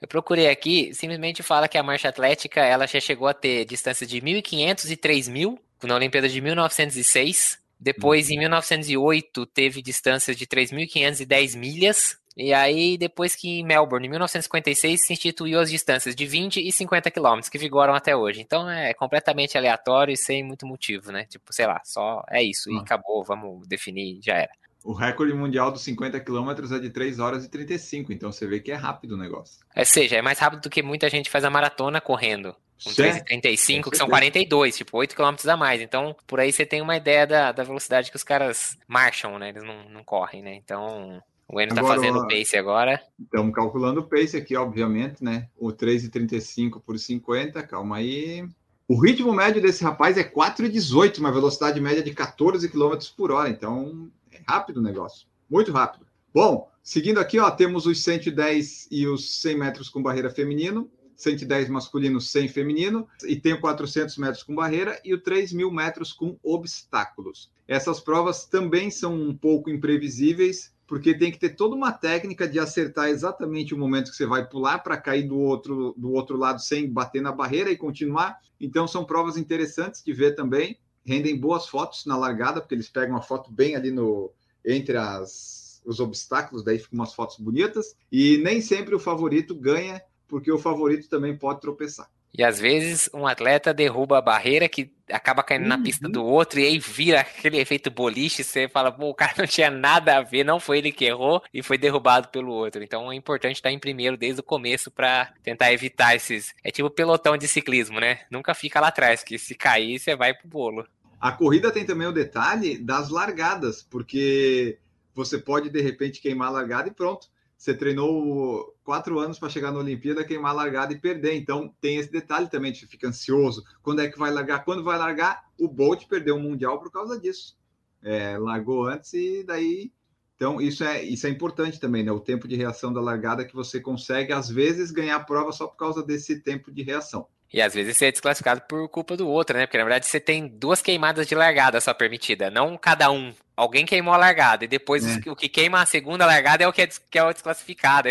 D: Eu procurei aqui, simplesmente fala que a marcha atlética ela já chegou a ter distâncias de 1.500 e 3.000 na Olimpíada de 1906. Depois, uhum. em 1908, teve distâncias de 3.500 e 10 milhas. E aí, depois que em Melbourne, em 1956, se instituiu as distâncias de 20 e 50 quilômetros, que vigoram até hoje. Então é completamente aleatório e sem muito motivo, né? Tipo, sei lá, só é isso e ah. acabou, vamos definir, já era.
A: O recorde mundial dos 50 quilômetros é de 3 horas e 35, então você vê que é rápido o negócio.
D: Ou seja, é mais rápido do que muita gente faz a maratona correndo. Com 3,35, que são 42, tipo, 8 km a mais. Então, por aí você tem uma ideia da, da velocidade que os caras marcham, né? Eles não, não correm, né? Então, o Eno tá fazendo o pace agora.
A: Estamos calculando o pace aqui, obviamente, né? O 3,35 por 50, calma aí. O ritmo médio desse rapaz é 4,18, uma velocidade média de 14 km por hora. Então, rápido o negócio, muito rápido. Bom, seguindo aqui, ó, temos os 110 e os 100 metros com barreira feminino, 110 masculino, 100 feminino, e tem o 400 metros com barreira e o 3 mil metros com obstáculos. Essas provas também são um pouco imprevisíveis, porque tem que ter toda uma técnica de acertar exatamente o momento que você vai pular para cair do outro, do outro lado sem bater na barreira e continuar. Então, são provas interessantes de ver também rendem boas fotos na largada, porque eles pegam uma foto bem ali no entre as, os obstáculos, daí ficam umas fotos bonitas. E nem sempre o favorito ganha, porque o favorito também pode tropeçar.
D: E às vezes um atleta derruba a barreira que acaba caindo uhum. na pista do outro e aí vira aquele efeito boliche, você fala, pô, o cara não tinha nada a ver, não foi ele que errou e foi derrubado pelo outro. Então é importante estar em primeiro desde o começo para tentar evitar esses. É tipo pelotão de ciclismo, né? Nunca fica lá atrás, que se cair você vai pro bolo.
A: A corrida tem também o detalhe das largadas, porque você pode de repente queimar a largada e pronto você treinou quatro anos para chegar na Olimpíada, queimar a largada e perder. Então tem esse detalhe também, você fica ansioso. Quando é que vai largar? Quando vai largar? O Bolt perdeu o Mundial por causa disso. É, largou antes e daí. Então, isso é, isso é importante também, né? O tempo de reação da largada que você consegue, às vezes, ganhar a prova só por causa desse tempo de reação.
D: E às vezes você é desclassificado por culpa do outro, né? Porque na verdade você tem duas queimadas de largada só permitida, não cada um. Alguém queimou a largada e depois é. o que queima a segunda largada é o que é, que é o desclassificado.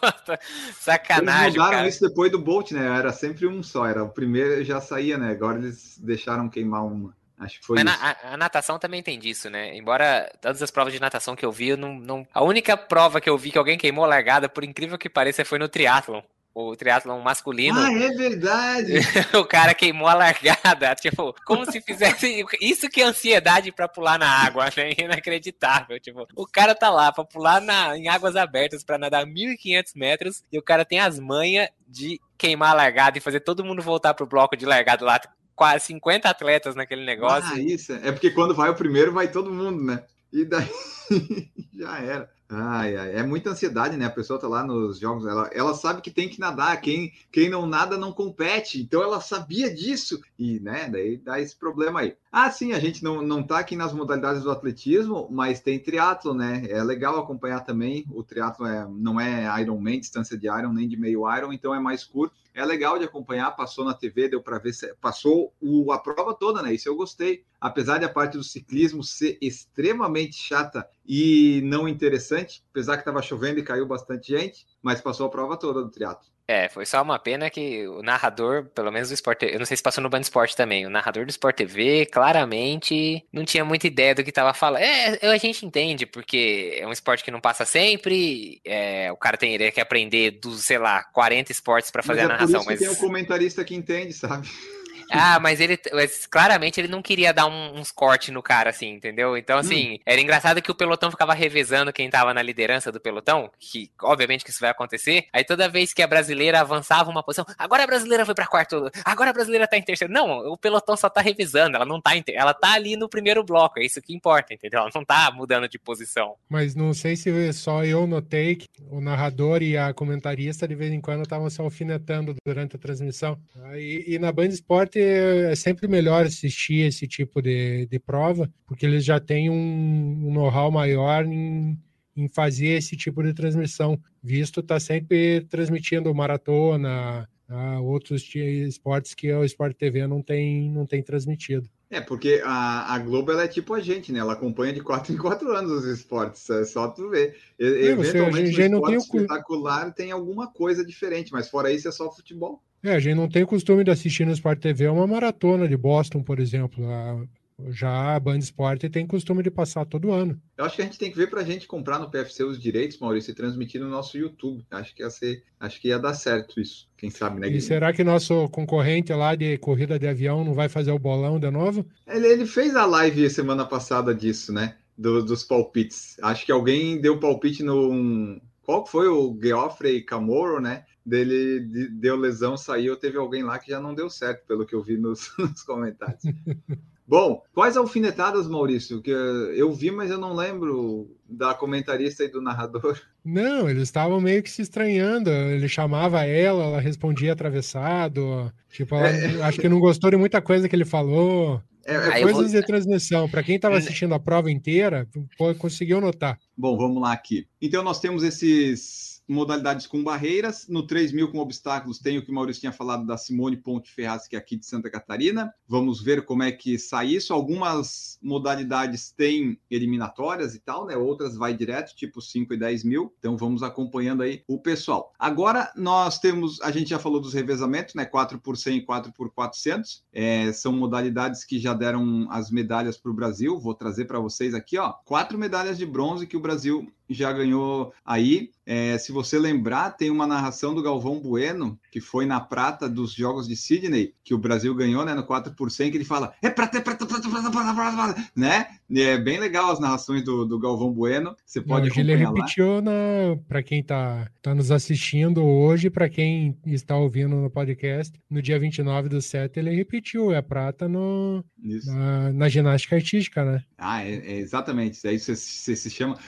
D: Sacanagem. Eles
A: mudaram
D: cara.
A: isso depois do Bolt, né? Era sempre um só, era o primeiro já saía, né? Agora eles deixaram queimar uma. Acho que foi
D: Mas
A: isso.
D: A, a, natação também tem disso, né? Embora todas as provas de natação que eu vi, eu não, não, a única prova que eu vi que alguém queimou a largada, por incrível que pareça, foi no triatlon o triatlon masculino.
A: Ah, é verdade!
D: o cara queimou a largada, tipo, como se fizesse isso que é ansiedade para pular na água, né? Inacreditável, tipo, o cara tá lá para pular na, em águas abertas para nadar 1500 metros e o cara tem as manhas de queimar a largada e fazer todo mundo voltar pro bloco de largada lá, quase 50 atletas naquele negócio.
A: Ah, isso, é porque quando vai o primeiro vai todo mundo, né? E daí já era. Ai, ai, é muita ansiedade, né? A pessoa tá lá nos jogos, ela, ela sabe que tem que nadar, quem, quem não nada não compete, então ela sabia disso, e né, daí dá esse problema aí. Ah, sim, a gente não, não tá aqui nas modalidades do atletismo, mas tem triatlo, né? É legal acompanhar também, o triatlo é, não é Ironman, distância de Iron, nem de meio Iron, então é mais curto, é legal de acompanhar, passou na TV, deu para ver, se, passou o, a prova toda, né? Isso eu gostei. Apesar de a parte do ciclismo ser extremamente chata e não interessante, apesar que estava chovendo e caiu bastante gente, mas passou a prova toda do triatlo.
D: É, foi só uma pena que o narrador, pelo menos do Sport TV, eu não sei se passou no Band Esporte também, o narrador do Sport TV claramente não tinha muita ideia do que estava falando. É, a gente entende, porque é um esporte que não passa sempre, é, o cara tem ele que aprender dos, sei lá, 40 esportes para fazer mas a narração.
A: É por isso mas tem um comentarista que entende, sabe?
D: Ah, mas ele mas claramente ele não queria dar um, uns cortes no cara, assim, entendeu? Então, assim, hum. era engraçado que o pelotão ficava revezando quem tava na liderança do pelotão, que obviamente que isso vai acontecer. Aí toda vez que a brasileira avançava uma posição, agora a brasileira foi pra quarto, agora a brasileira tá em terceiro. Não, o pelotão só tá revisando, ela não tá em, ela tá ali no primeiro bloco, é isso que importa, entendeu? Ela não tá mudando de posição.
B: Mas não sei se só eu notei que o narrador e a comentarista de vez em quando estavam se alfinetando durante a transmissão. E, e na Band Esporte é sempre melhor assistir esse tipo de, de prova, porque eles já têm um, um know-how maior em, em fazer esse tipo de transmissão, visto tá sempre transmitindo maratona, uh, outros esportes que o Sport TV não tem, não tem transmitido.
A: É, porque a, a Globo ela é tipo a gente, né? Ela acompanha de quatro em quatro anos os esportes, é só tu ver. E, é, Eventualmente, você, no esporte tem espetacular o... tem alguma coisa diferente, mas fora isso é só futebol.
B: É, a gente não tem costume de assistir no Sport TV uma maratona de Boston, por exemplo. Já a Band Esporte tem costume de passar todo ano.
A: Eu acho que a gente tem que ver para a gente comprar no PFC os direitos, Maurício, e transmitir no nosso YouTube. Acho que ia ser, acho que ia dar certo isso. Quem sabe, né?
B: E será que nosso concorrente lá de corrida de avião não vai fazer o bolão de novo?
A: Ele, ele fez a live semana passada disso, né? Do, dos palpites. Acho que alguém deu palpite no. Qual foi o Geoffrey Camoro, né? Dele deu lesão, saiu, teve alguém lá que já não deu certo, pelo que eu vi nos, nos comentários. Bom, quais alfinetadas, Maurício? Que eu vi, mas eu não lembro da comentarista e do narrador.
B: Não, eles estavam meio que se estranhando. Ele chamava ela, ela respondia atravessado. Tipo, ela, é... acho que não gostou de muita coisa que ele falou. É, é coisas vou... de transmissão. Para quem estava assistindo a prova inteira, conseguiu notar.
A: Bom, vamos lá aqui. Então nós temos esses modalidades com barreiras. No 3 mil com obstáculos, tem o que o Maurício tinha falado da Simone Ponte Ferraz, que é aqui de Santa Catarina. Vamos ver como é que sai isso. Algumas modalidades têm eliminatórias e tal, né? Outras vai direto, tipo 5 e 10 mil. Então vamos acompanhando aí o pessoal. Agora nós temos, a gente já falou dos revezamentos, né? 4 por 100 e 4 por 400. É, são modalidades que já deram as medalhas para o Brasil. Vou trazer para vocês aqui, ó. Quatro medalhas de bronze que o Brasil já ganhou aí. É, se você lembrar, tem uma narração do Galvão Bueno, que foi na prata dos Jogos de Sydney, que o Brasil ganhou, né, no 4 por 100, que ele fala, é prata, é prata, prata, prata, prata, prata, né? É bem legal as narrações do, do Galvão Bueno, você pode
B: hoje ele repetiu para quem está tá nos assistindo hoje, para quem está ouvindo no podcast, no dia 29 do 7, ele repetiu, é prata no, na, na, ginástica artística, né?
A: Ah, é, é exatamente, aí você, você se chama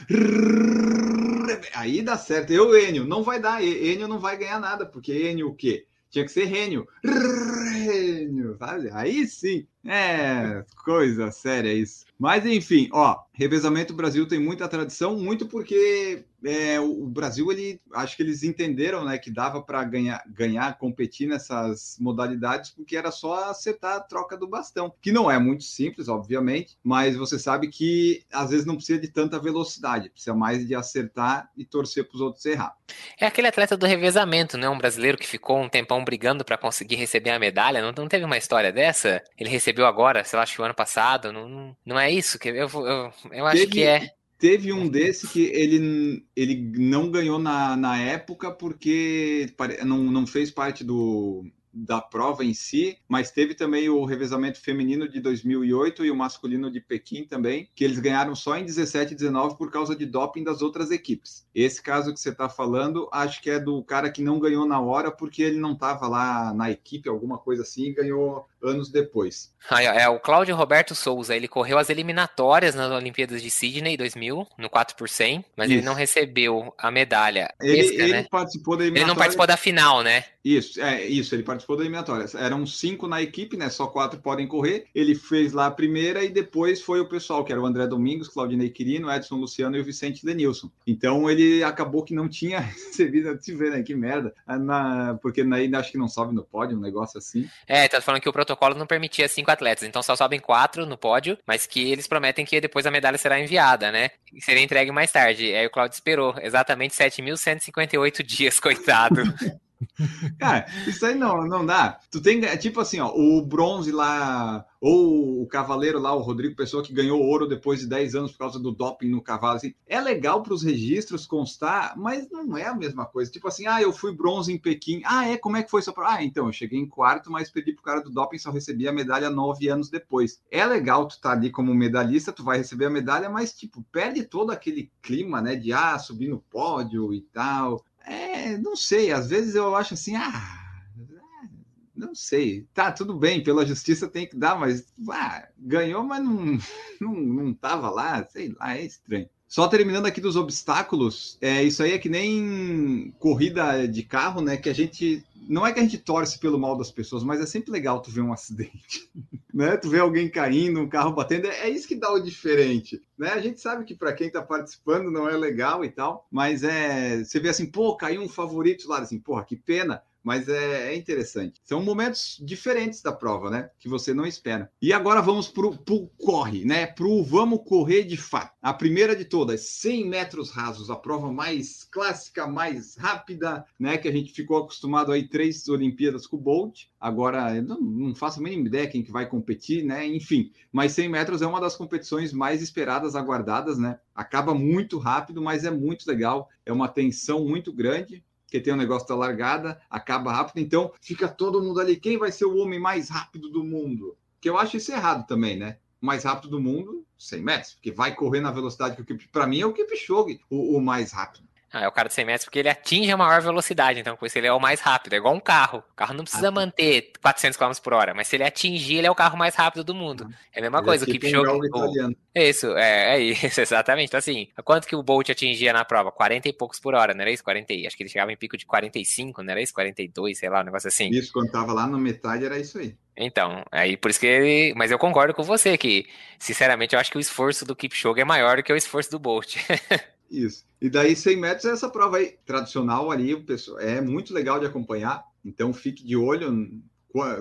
A: Aí dá certo. Eu, Enio, não vai dar. Enio não vai ganhar nada, porque Enio o quê? Tinha que ser Rênio. Rênio, sabe? Aí sim. É, coisa séria isso. Mas enfim, ó, revezamento Brasil tem muita tradição, muito porque é, o Brasil, ele acho que eles entenderam né, que dava para ganhar, ganhar, competir nessas modalidades, porque era só acertar a troca do bastão, que não é muito simples, obviamente, mas você sabe que às vezes não precisa de tanta velocidade, precisa mais de acertar e torcer para os outros errar.
D: É aquele atleta do revezamento, né? Um brasileiro que ficou um tempão brigando para conseguir receber a medalha. Não, não teve uma história dessa? Ele recebeu agora, sei lá, acho que o ano passado. Não, não é isso que eu, eu, eu acho teve, que é.
A: Teve um desse que ele, ele não ganhou na, na época porque não, não fez parte do, da prova em si, mas teve também o revezamento feminino de 2008 e o masculino de Pequim também, que eles ganharam só em 17 e 19 por causa de doping das outras equipes. Esse caso que você está falando, acho que é do cara que não ganhou na hora porque ele não estava lá na equipe, alguma coisa assim, e ganhou anos depois.
D: é o Cláudio Roberto Souza. Ele correu as eliminatórias nas Olimpíadas de Sydney 2000, no 4 por 100, mas Isso. ele não recebeu a medalha.
A: Ele, pesca, ele né? participou da
D: Ele não participou da final, né?
A: Isso, é isso. Ele participou da eliminatória. Eram cinco na equipe, né? Só quatro podem correr. Ele fez lá a primeira e depois foi o pessoal, que era o André Domingos, Claudinei Quirino, Edson Luciano e o Vicente Denilson. Então ele acabou que não tinha recebido. Te ver, né? Que merda. Na, porque ainda acho que não sobe no pódio, um negócio assim.
D: É, tá falando que o protocolo protocolo não permitia cinco atletas, então só sobem quatro no pódio, mas que eles prometem que depois a medalha será enviada, né? E seria entregue mais tarde. Aí o Claudio esperou exatamente 7.158 dias, coitado.
A: Cara, isso aí não, não dá. Tu tem, tipo assim, ó, o bronze lá, ou o cavaleiro lá, o Rodrigo Pessoa, que ganhou ouro depois de 10 anos por causa do doping no cavalo, assim, é legal para os registros constar, mas não é a mesma coisa. Tipo assim, ah, eu fui bronze em Pequim. Ah, é? Como é que foi sua? Ah, então, eu cheguei em quarto, mas perdi pro cara do doping, só recebi a medalha nove anos depois. É legal tu tá ali como medalhista, tu vai receber a medalha, mas, tipo, perde todo aquele clima, né, de, ah, subir no pódio e tal. É, não sei, às vezes eu acho assim, ah, não sei, tá, tudo bem, pela justiça tem que dar, mas ah, ganhou, mas não, não, não tava lá, sei lá, é estranho. Só terminando aqui dos obstáculos, é, isso aí é que nem corrida de carro, né? Que a gente. Não é que a gente torce pelo mal das pessoas, mas é sempre legal tu ver um acidente. Né? Tu vê alguém caindo, um carro batendo, é, é isso que dá o diferente. Né? A gente sabe que para quem está participando não é legal e tal, mas é. Você vê assim, pô, caiu um favorito lá, assim, porra, que pena mas é, é, interessante. São momentos diferentes da prova, né? Que você não espera. E agora vamos para o corre, né? Para o vamos correr de fato. A primeira de todas, 100 metros rasos, a prova mais clássica, mais rápida, né? Que a gente ficou acostumado aí três Olimpíadas com o Bolt. Agora, eu não, não faço a mínima ideia quem que vai competir, né? Enfim, mas 100 metros é uma das competições mais esperadas, aguardadas, né? Acaba muito rápido, mas é muito legal. É uma tensão muito grande porque tem um negócio da largada, acaba rápido, então fica todo mundo ali. Quem vai ser o homem mais rápido do mundo? Que eu acho isso errado também, né? Mais rápido do mundo, 100 metros, porque vai correr na velocidade que o para mim é o Kipchoge, o, o mais rápido.
D: Ah, é o cara de 100 metros porque ele atinge a maior velocidade, então com isso ele é o mais rápido, é igual um carro. O carro não precisa ah, tá. manter 400 km por hora, mas se ele atingir, ele é o carro mais rápido do mundo. É a mesma ele coisa, o Kipchoge... isso, é, é isso, exatamente. Então assim, quanto que o Bolt atingia na prova? 40 e poucos por hora, não era isso? 40, acho que ele chegava em pico de 45, não era isso? 42, sei lá, um negócio assim.
A: Isso, quando tava lá na metade era isso aí.
D: Então, aí por isso que ele. Mas eu concordo com você que, sinceramente, eu acho que o esforço do Kipchoge é maior do que o esforço do Bolt.
A: Isso. E daí 100 metros é essa prova aí, tradicional ali, pessoal, é muito legal de acompanhar. Então fique de olho,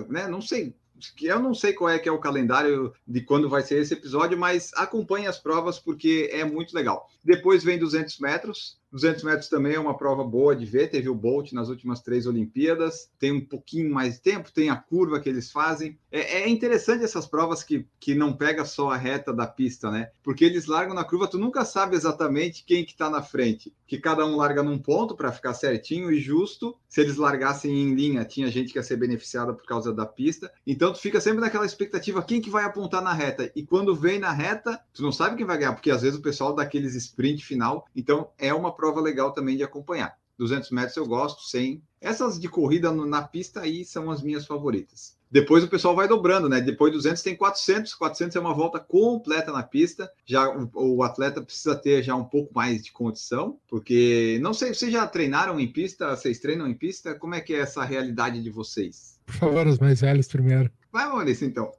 A: né? Não sei eu não sei qual é que é o calendário de quando vai ser esse episódio, mas acompanhe as provas porque é muito legal. Depois vem 200 metros, 200 metros também é uma prova boa de ver. Teve o Bolt nas últimas três Olimpíadas, tem um pouquinho mais de tempo, tem a curva que eles fazem. É, é, interessante essas provas que, que não pega só a reta da pista, né? Porque eles largam na curva, tu nunca sabe exatamente quem que tá na frente. Que cada um larga num ponto para ficar certinho e justo. Se eles largassem em linha, tinha gente que ia ser beneficiada por causa da pista. Então tu fica sempre naquela expectativa quem que vai apontar na reta. E quando vem na reta, tu não sabe quem vai ganhar, porque às vezes o pessoal dá aqueles sprint final. Então é uma prova legal também de acompanhar. 200 metros eu gosto, 100. Essas de corrida na pista aí são as minhas favoritas. Depois o pessoal vai dobrando, né? Depois 200 tem 400. 400 é uma volta completa na pista. Já o, o, atleta precisa ter já um pouco mais de condição, porque não sei, vocês já treinaram em pista? Vocês treinam em pista? Como é que é essa realidade de vocês?
B: Por favor, os mais velhos primeiro.
A: Vai, Maurício, então.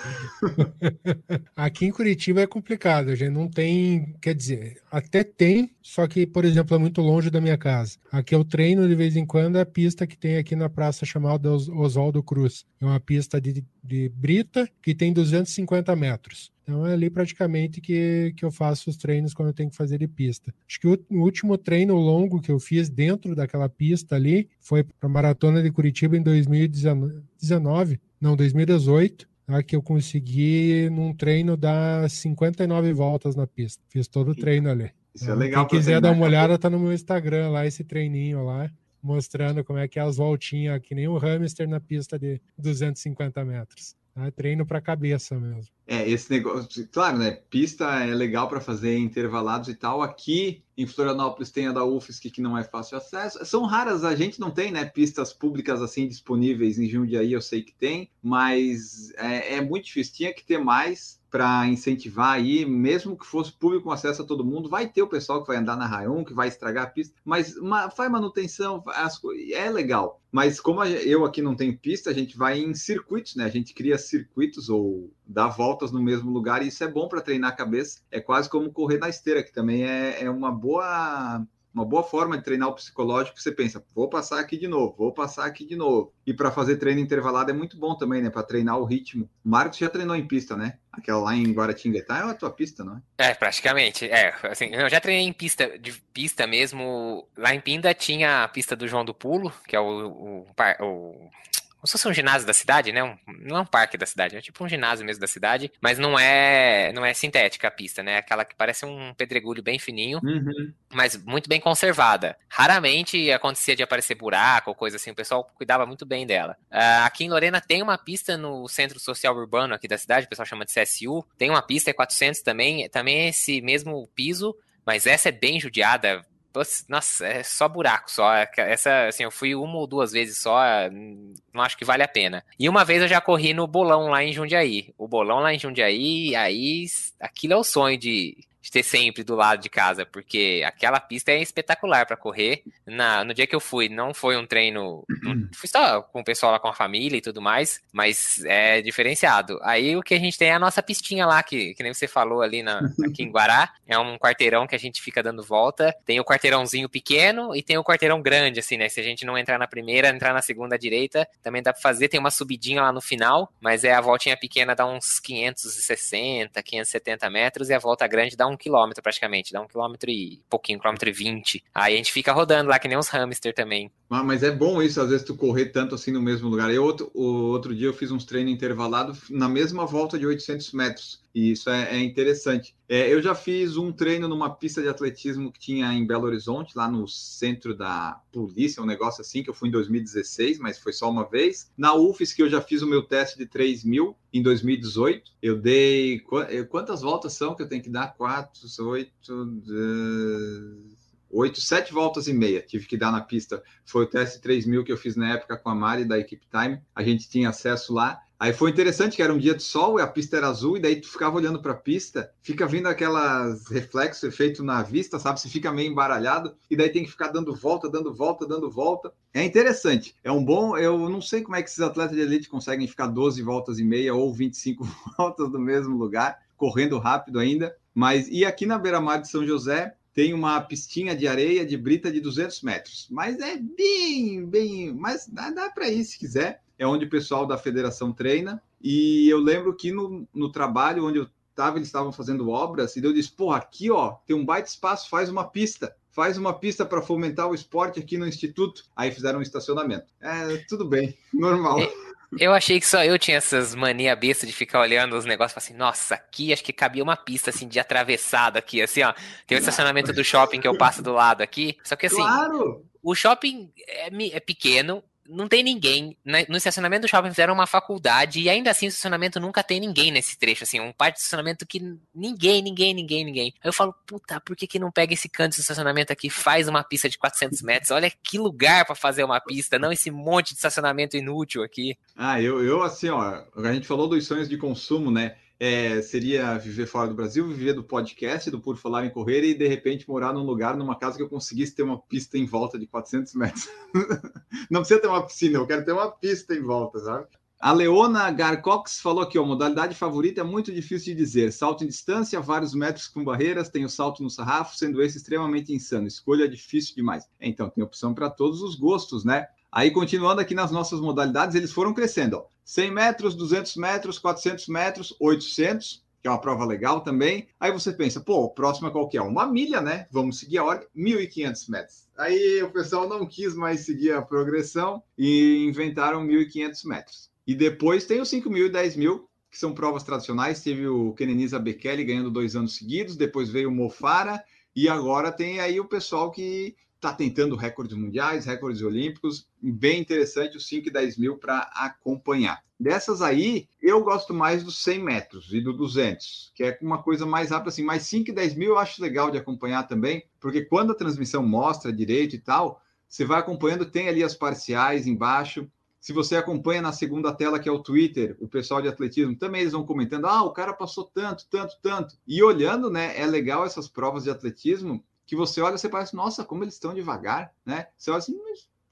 B: Aqui em Curitiba é complicado, a gente não tem, quer dizer, até tem, só que, por exemplo, é muito longe da minha casa. Aqui eu treino de vez em quando a pista que tem aqui na praça chamada Oswaldo Cruz. É uma pista de, de brita que tem 250 metros. Então é ali praticamente que, que eu faço os treinos quando eu tenho que fazer de pista. Acho que o, o último treino longo que eu fiz dentro daquela pista ali foi para a Maratona de Curitiba em 2019, não, 2018 tá? que eu consegui num treino dar 59 voltas na pista. Fiz todo o treino ali.
A: Isso é legal.
B: Quem quiser dar uma olhada, tá no meu Instagram lá, esse treininho lá, mostrando como é que é as voltinhas, que nem o hamster na pista de 250 metros. Tá? Treino para cabeça mesmo.
A: É, esse negócio, claro, né? Pista é legal para fazer intervalados e tal. Aqui em Florianópolis tem a da UFSC que não é fácil acesso. São raras, a gente não tem, né? Pistas públicas assim disponíveis em Jundiaí, eu sei que tem, mas é, é muito difícil. Tinha que ter mais para incentivar aí, mesmo que fosse público com acesso a todo mundo, vai ter o pessoal que vai andar na Rayon, que vai estragar a pista, mas faz manutenção, as, é legal. Mas como eu aqui não tenho pista, a gente vai em circuitos, né? A gente cria circuitos ou dá voltas no mesmo lugar e isso é bom para treinar a cabeça. É quase como correr na esteira, que também é, é uma boa uma boa forma de treinar o psicológico, você pensa, vou passar aqui de novo, vou passar aqui de novo. E para fazer treino intervalado é muito bom também, né? Para treinar o ritmo. O Marcos já treinou em pista, né? Aquela lá em Guaratinguetá é a tua pista, não
D: é? É, praticamente. É, assim, eu já treinei em pista, de pista mesmo. Lá em Pinda tinha a pista do João do Pulo, que é o, o, o como se fosse um ginásio da cidade, né? Um, não é um parque da cidade, é tipo um ginásio mesmo da cidade, mas não é não é sintética a pista, né? Aquela que parece um pedregulho bem fininho, uhum. mas muito bem conservada. Raramente acontecia de aparecer buraco ou coisa assim, o pessoal cuidava muito bem dela. Uh, aqui em Lorena tem uma pista no Centro Social Urbano aqui da cidade, o pessoal chama de CSU, tem uma pista, é 400 também, também é esse mesmo piso, mas essa é bem judiada, nossa, é só buraco, só. Essa, assim, eu fui uma ou duas vezes só, não acho que vale a pena. E uma vez eu já corri no bolão lá em Jundiaí. O bolão lá em Jundiaí, aí aquilo é o sonho de de ter sempre do lado de casa, porque aquela pista é espetacular para correr. Na, no dia que eu fui, não foi um treino, não, fui só com o pessoal lá com a família e tudo mais, mas é diferenciado. Aí o que a gente tem é a nossa pistinha lá, que, que nem você falou ali na, aqui em Guará, é um quarteirão que a gente fica dando volta. Tem o quarteirãozinho pequeno e tem o quarteirão grande, assim, né? Se a gente não entrar na primeira, entrar na segunda direita, também dá para fazer. Tem uma subidinha lá no final, mas é a voltinha pequena dá uns 560, 570 metros e a volta grande dá um quilômetro praticamente, dá um quilômetro e pouquinho, um quilômetro e vinte. Aí a gente fica rodando lá que nem uns hamster também.
A: Ah, mas é bom isso, às vezes tu correr tanto assim no mesmo lugar. Eu, outro, o outro dia eu fiz uns treinos intervalados na mesma volta de 800 metros. E isso é, é interessante. É, eu já fiz um treino numa pista de atletismo que tinha em Belo Horizonte, lá no centro da polícia, um negócio assim, que eu fui em 2016, mas foi só uma vez. Na UFES, que eu já fiz o meu teste de 3 mil em 2018. Eu dei. Quantas voltas são que eu tenho que dar? Quatro, oito. Oito, sete voltas e meia tive que dar na pista. Foi o teste 3 mil que eu fiz na época com a Mari da Equipe Time. A gente tinha acesso lá Aí foi interessante que era um dia de sol e a pista era azul, e daí tu ficava olhando para a pista, fica vindo aquelas reflexos efeito na vista, sabe? Você fica meio embaralhado, e daí tem que ficar dando volta, dando volta, dando volta. É interessante. É um bom. Eu não sei como é que esses atletas de elite conseguem ficar 12 voltas e meia ou 25 voltas no mesmo lugar, correndo rápido ainda. Mas e aqui na beira-mar de São José, tem uma pistinha de areia de brita de 200 metros, mas é bem, bem, mas dá, dá para ir se quiser. É onde o pessoal da federação treina. E eu lembro que no, no trabalho onde eu estava, eles estavam fazendo obras, e eu disse: pô, aqui ó, tem um baita espaço, faz uma pista faz uma pista para fomentar o esporte aqui no instituto. Aí fizeram um estacionamento. É, tudo bem, normal.
D: Eu achei que só eu tinha essas mania besta de ficar olhando os negócios assim, nossa, aqui acho que cabia uma pista assim de atravessado aqui, assim, ó. Tem o estacionamento do shopping que eu passo do lado aqui. Só que assim, claro. o shopping é, é pequeno, não tem ninguém. No estacionamento do shopping fizeram uma faculdade e ainda assim o estacionamento nunca tem ninguém nesse trecho, assim, um parte de estacionamento que ninguém, ninguém, ninguém, ninguém. Aí eu falo, puta, por que que não pega esse canto de estacionamento aqui, faz uma pista de 400 metros? Olha que lugar para fazer uma pista, não esse monte de estacionamento inútil aqui.
A: Ah, eu, eu assim, ó, a gente falou dos sonhos de consumo, né? É, seria viver fora do Brasil, viver do podcast, do Por Falar em Correr e de repente morar num lugar, numa casa que eu conseguisse ter uma pista em volta de 400 metros. Não precisa ter uma piscina, eu quero ter uma pista em volta, sabe? A Leona Garcox falou aqui, ó, modalidade favorita é muito difícil de dizer. Salto em distância, vários metros com barreiras, tem o salto no sarrafo, sendo esse extremamente insano. Escolha difícil demais. Então, tem opção para todos os gostos, né? Aí, continuando aqui nas nossas modalidades, eles foram crescendo. Ó. 100 metros, 200 metros, 400 metros, 800, que é uma prova legal também. Aí você pensa, pô, é qual que é? Uma milha, né? Vamos seguir a ordem, 1.500 metros. Aí o pessoal não quis mais seguir a progressão e inventaram 1.500 metros. E depois tem os 5.000 e 10.000, que são provas tradicionais. Teve o Kenenisa Bekele ganhando dois anos seguidos, depois veio o Mofara, e agora tem aí o pessoal que está tentando recordes mundiais, recordes olímpicos, bem interessante os 5 e 10 mil para acompanhar. Dessas aí, eu gosto mais dos 100 metros e do 200, que é uma coisa mais rápida assim, mas 5 e 10 mil eu acho legal de acompanhar também, porque quando a transmissão mostra direito e tal, você vai acompanhando, tem ali as parciais embaixo, se você acompanha na segunda tela, que é o Twitter, o pessoal de atletismo, também eles vão comentando: ah, o cara passou tanto, tanto, tanto. E olhando, né, é legal essas provas de atletismo, que você olha, você parece, nossa, como eles estão devagar, né? Você olha assim,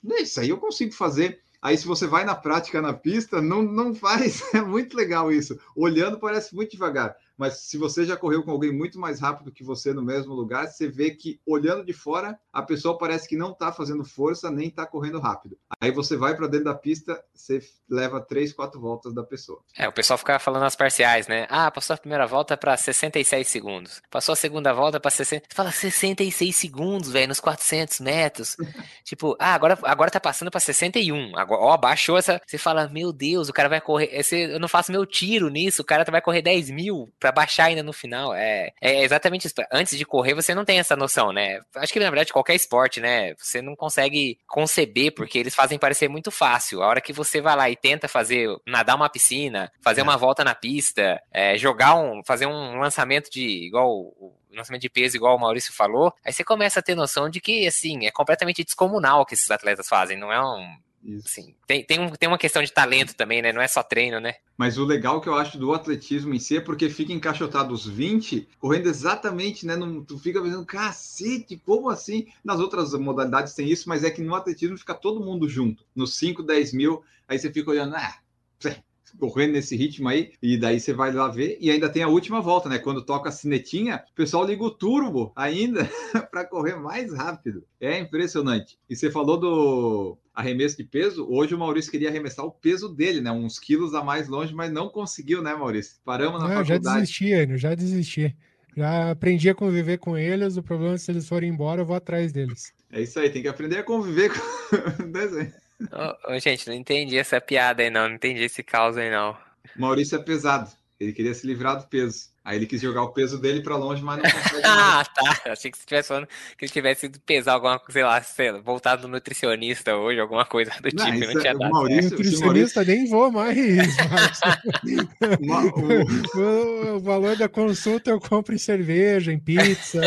A: mas isso aí eu consigo fazer. Aí, se você vai na prática na pista, não, não faz. É muito legal isso. Olhando, parece muito devagar mas se você já correu com alguém muito mais rápido que você no mesmo lugar, você vê que olhando de fora, a pessoa parece que não está fazendo força nem está correndo rápido. Aí você vai para dentro da pista, você leva três, quatro voltas da pessoa.
D: É, o pessoal fica falando nas parciais, né? Ah, passou a primeira volta para 66 segundos. Passou a segunda volta para 60. Você fala 66 segundos, velho, nos 400 metros. tipo, ah, agora, agora tá passando para 61. Agora, ó, baixou essa. Você fala, meu Deus, o cara vai correr. Esse, eu não faço meu tiro nisso, o cara vai correr 10 mil pra para baixar ainda no final. É, é exatamente isso. Antes de correr, você não tem essa noção, né? Acho que na verdade qualquer esporte, né? Você não consegue conceber, porque eles fazem parecer muito fácil. A hora que você vai lá e tenta fazer, nadar uma piscina, fazer é. uma volta na pista, é, jogar um, fazer um lançamento de igual lançamento de peso, igual o Maurício falou, aí você começa a ter noção de que, assim, é completamente descomunal o que esses atletas fazem. Não é um, isso. Sim. Tem, tem, um, tem uma questão de talento também, né? Não é só treino, né?
A: Mas o legal que eu acho do atletismo em si é porque fica encaixotado os 20, correndo exatamente, né? No, tu fica pensando, cacete, como assim? Nas outras modalidades tem isso, mas é que no atletismo fica todo mundo junto. Nos 5, 10 mil, aí você fica olhando, ah, correndo nesse ritmo aí, e daí você vai lá ver, e ainda tem a última volta, né? Quando toca a sinetinha, o pessoal liga o turbo ainda para correr mais rápido. É impressionante. E você falou do arremesso de peso, hoje o Maurício queria arremessar o peso dele, né? Uns quilos a mais longe, mas não conseguiu, né, Maurício? Paramos na não,
B: faculdade. Já desisti, já desisti. Já aprendi a conviver com eles, o problema é se eles forem embora, eu vou atrás deles.
A: É isso aí, tem que aprender a conviver com...
D: oh, gente, não entendi essa piada aí não, não entendi esse caos aí não.
A: Maurício é pesado, ele queria se livrar do peso. Aí ele quis jogar o peso dele para longe, mas não consegue.
D: ah, tá. Achei que você estivesse falando que ele tivesse ido pesar alguma coisa, sei lá, sei lá, voltado no nutricionista hoje, alguma coisa do não, tipo. Não tinha é, dado.
B: Maurício, nutricionista Maurício... nem vou mais. o, o, o, valor da consulta eu compro em cerveja, em pizza.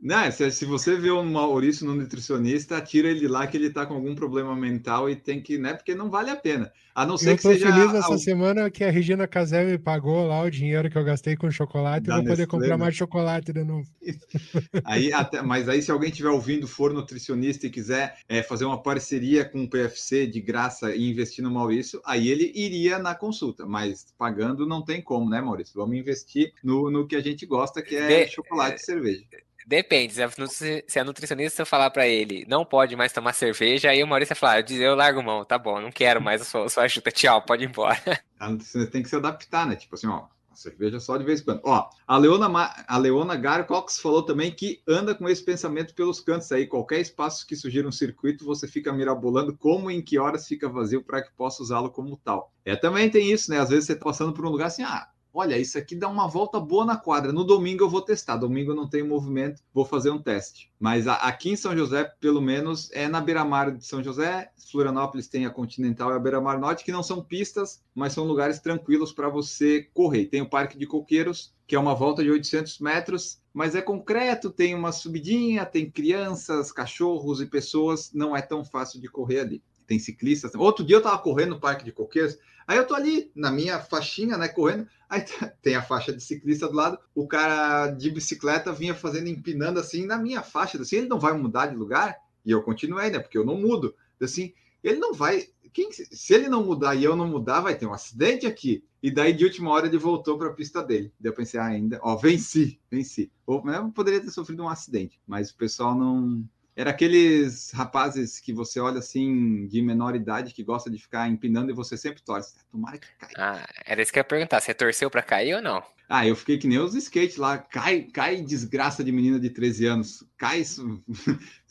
A: Não, se, se você vê o Maurício no nutricionista, tira ele lá que ele tá com algum problema mental e tem que, né? Porque não vale a pena. A não ser eu que seja.
B: Eu tô feliz essa semana que a Regina Casé me pagou lá o dinheiro que eu gastei com chocolate e vou poder comprar mais chocolate de novo.
A: aí, até, mas aí, se alguém estiver ouvindo, for nutricionista e quiser é, fazer uma parceria com o PFC de graça e investir no Maurício, aí ele iria na consulta. Mas pagando não tem como, né, Maurício? Vamos investir no, no que a gente gosta, que é chocolate e cerveja.
D: Depende. Se a, a nutricionista falar para ele não pode mais tomar cerveja, aí o Maurício falar, eu, eu largo mão, tá bom, não quero mais a sua, a sua ajuda, tchau, pode ir embora.
A: A nutricionista tem que se adaptar, né? Tipo assim, ó, cerveja só de vez em quando. Ó, a Leona, a Leona Garcox falou também que anda com esse pensamento pelos cantos aí. Qualquer espaço que surgir um circuito, você fica mirabolando como e em que horas fica vazio para que possa usá-lo como tal. É, também tem isso, né? Às vezes você tá passando por um lugar assim, ah, olha, isso aqui dá uma volta boa na quadra. No domingo eu vou testar. Domingo não tem movimento, vou fazer um teste. Mas aqui em São José, pelo menos, é na beira-mar de São José. Florianópolis tem a Continental e a beira-mar norte, que não são pistas, mas são lugares tranquilos para você correr. Tem o Parque de Coqueiros, que é uma volta de 800 metros, mas é concreto, tem uma subidinha, tem crianças, cachorros e pessoas, não é tão fácil de correr ali. Tem ciclistas. Outro dia eu estava correndo no Parque de Coqueiros, Aí eu tô ali na minha faixinha, né, correndo. Aí tem a faixa de ciclista do lado. O cara de bicicleta vinha fazendo, empinando assim na minha faixa. Assim, ele não vai mudar de lugar? E eu continuei, né? Porque eu não mudo. Assim, ele não vai. Quem, se ele não mudar e eu não mudar, vai ter um acidente aqui. E daí, de última hora, ele voltou para a pista dele. Daí eu pensei, ah, ainda, ó, venci, venci. Ou eu poderia ter sofrido um acidente, mas o pessoal não, era aqueles rapazes que você olha assim, de menor idade, que gosta de ficar empinando e você sempre torce. Tomara que caia.
D: Ah, era isso que eu ia perguntar. Você torceu para cair ou não?
A: Ah, eu fiquei que nem os skates lá. Cai, cai desgraça de menina de 13 anos. Cai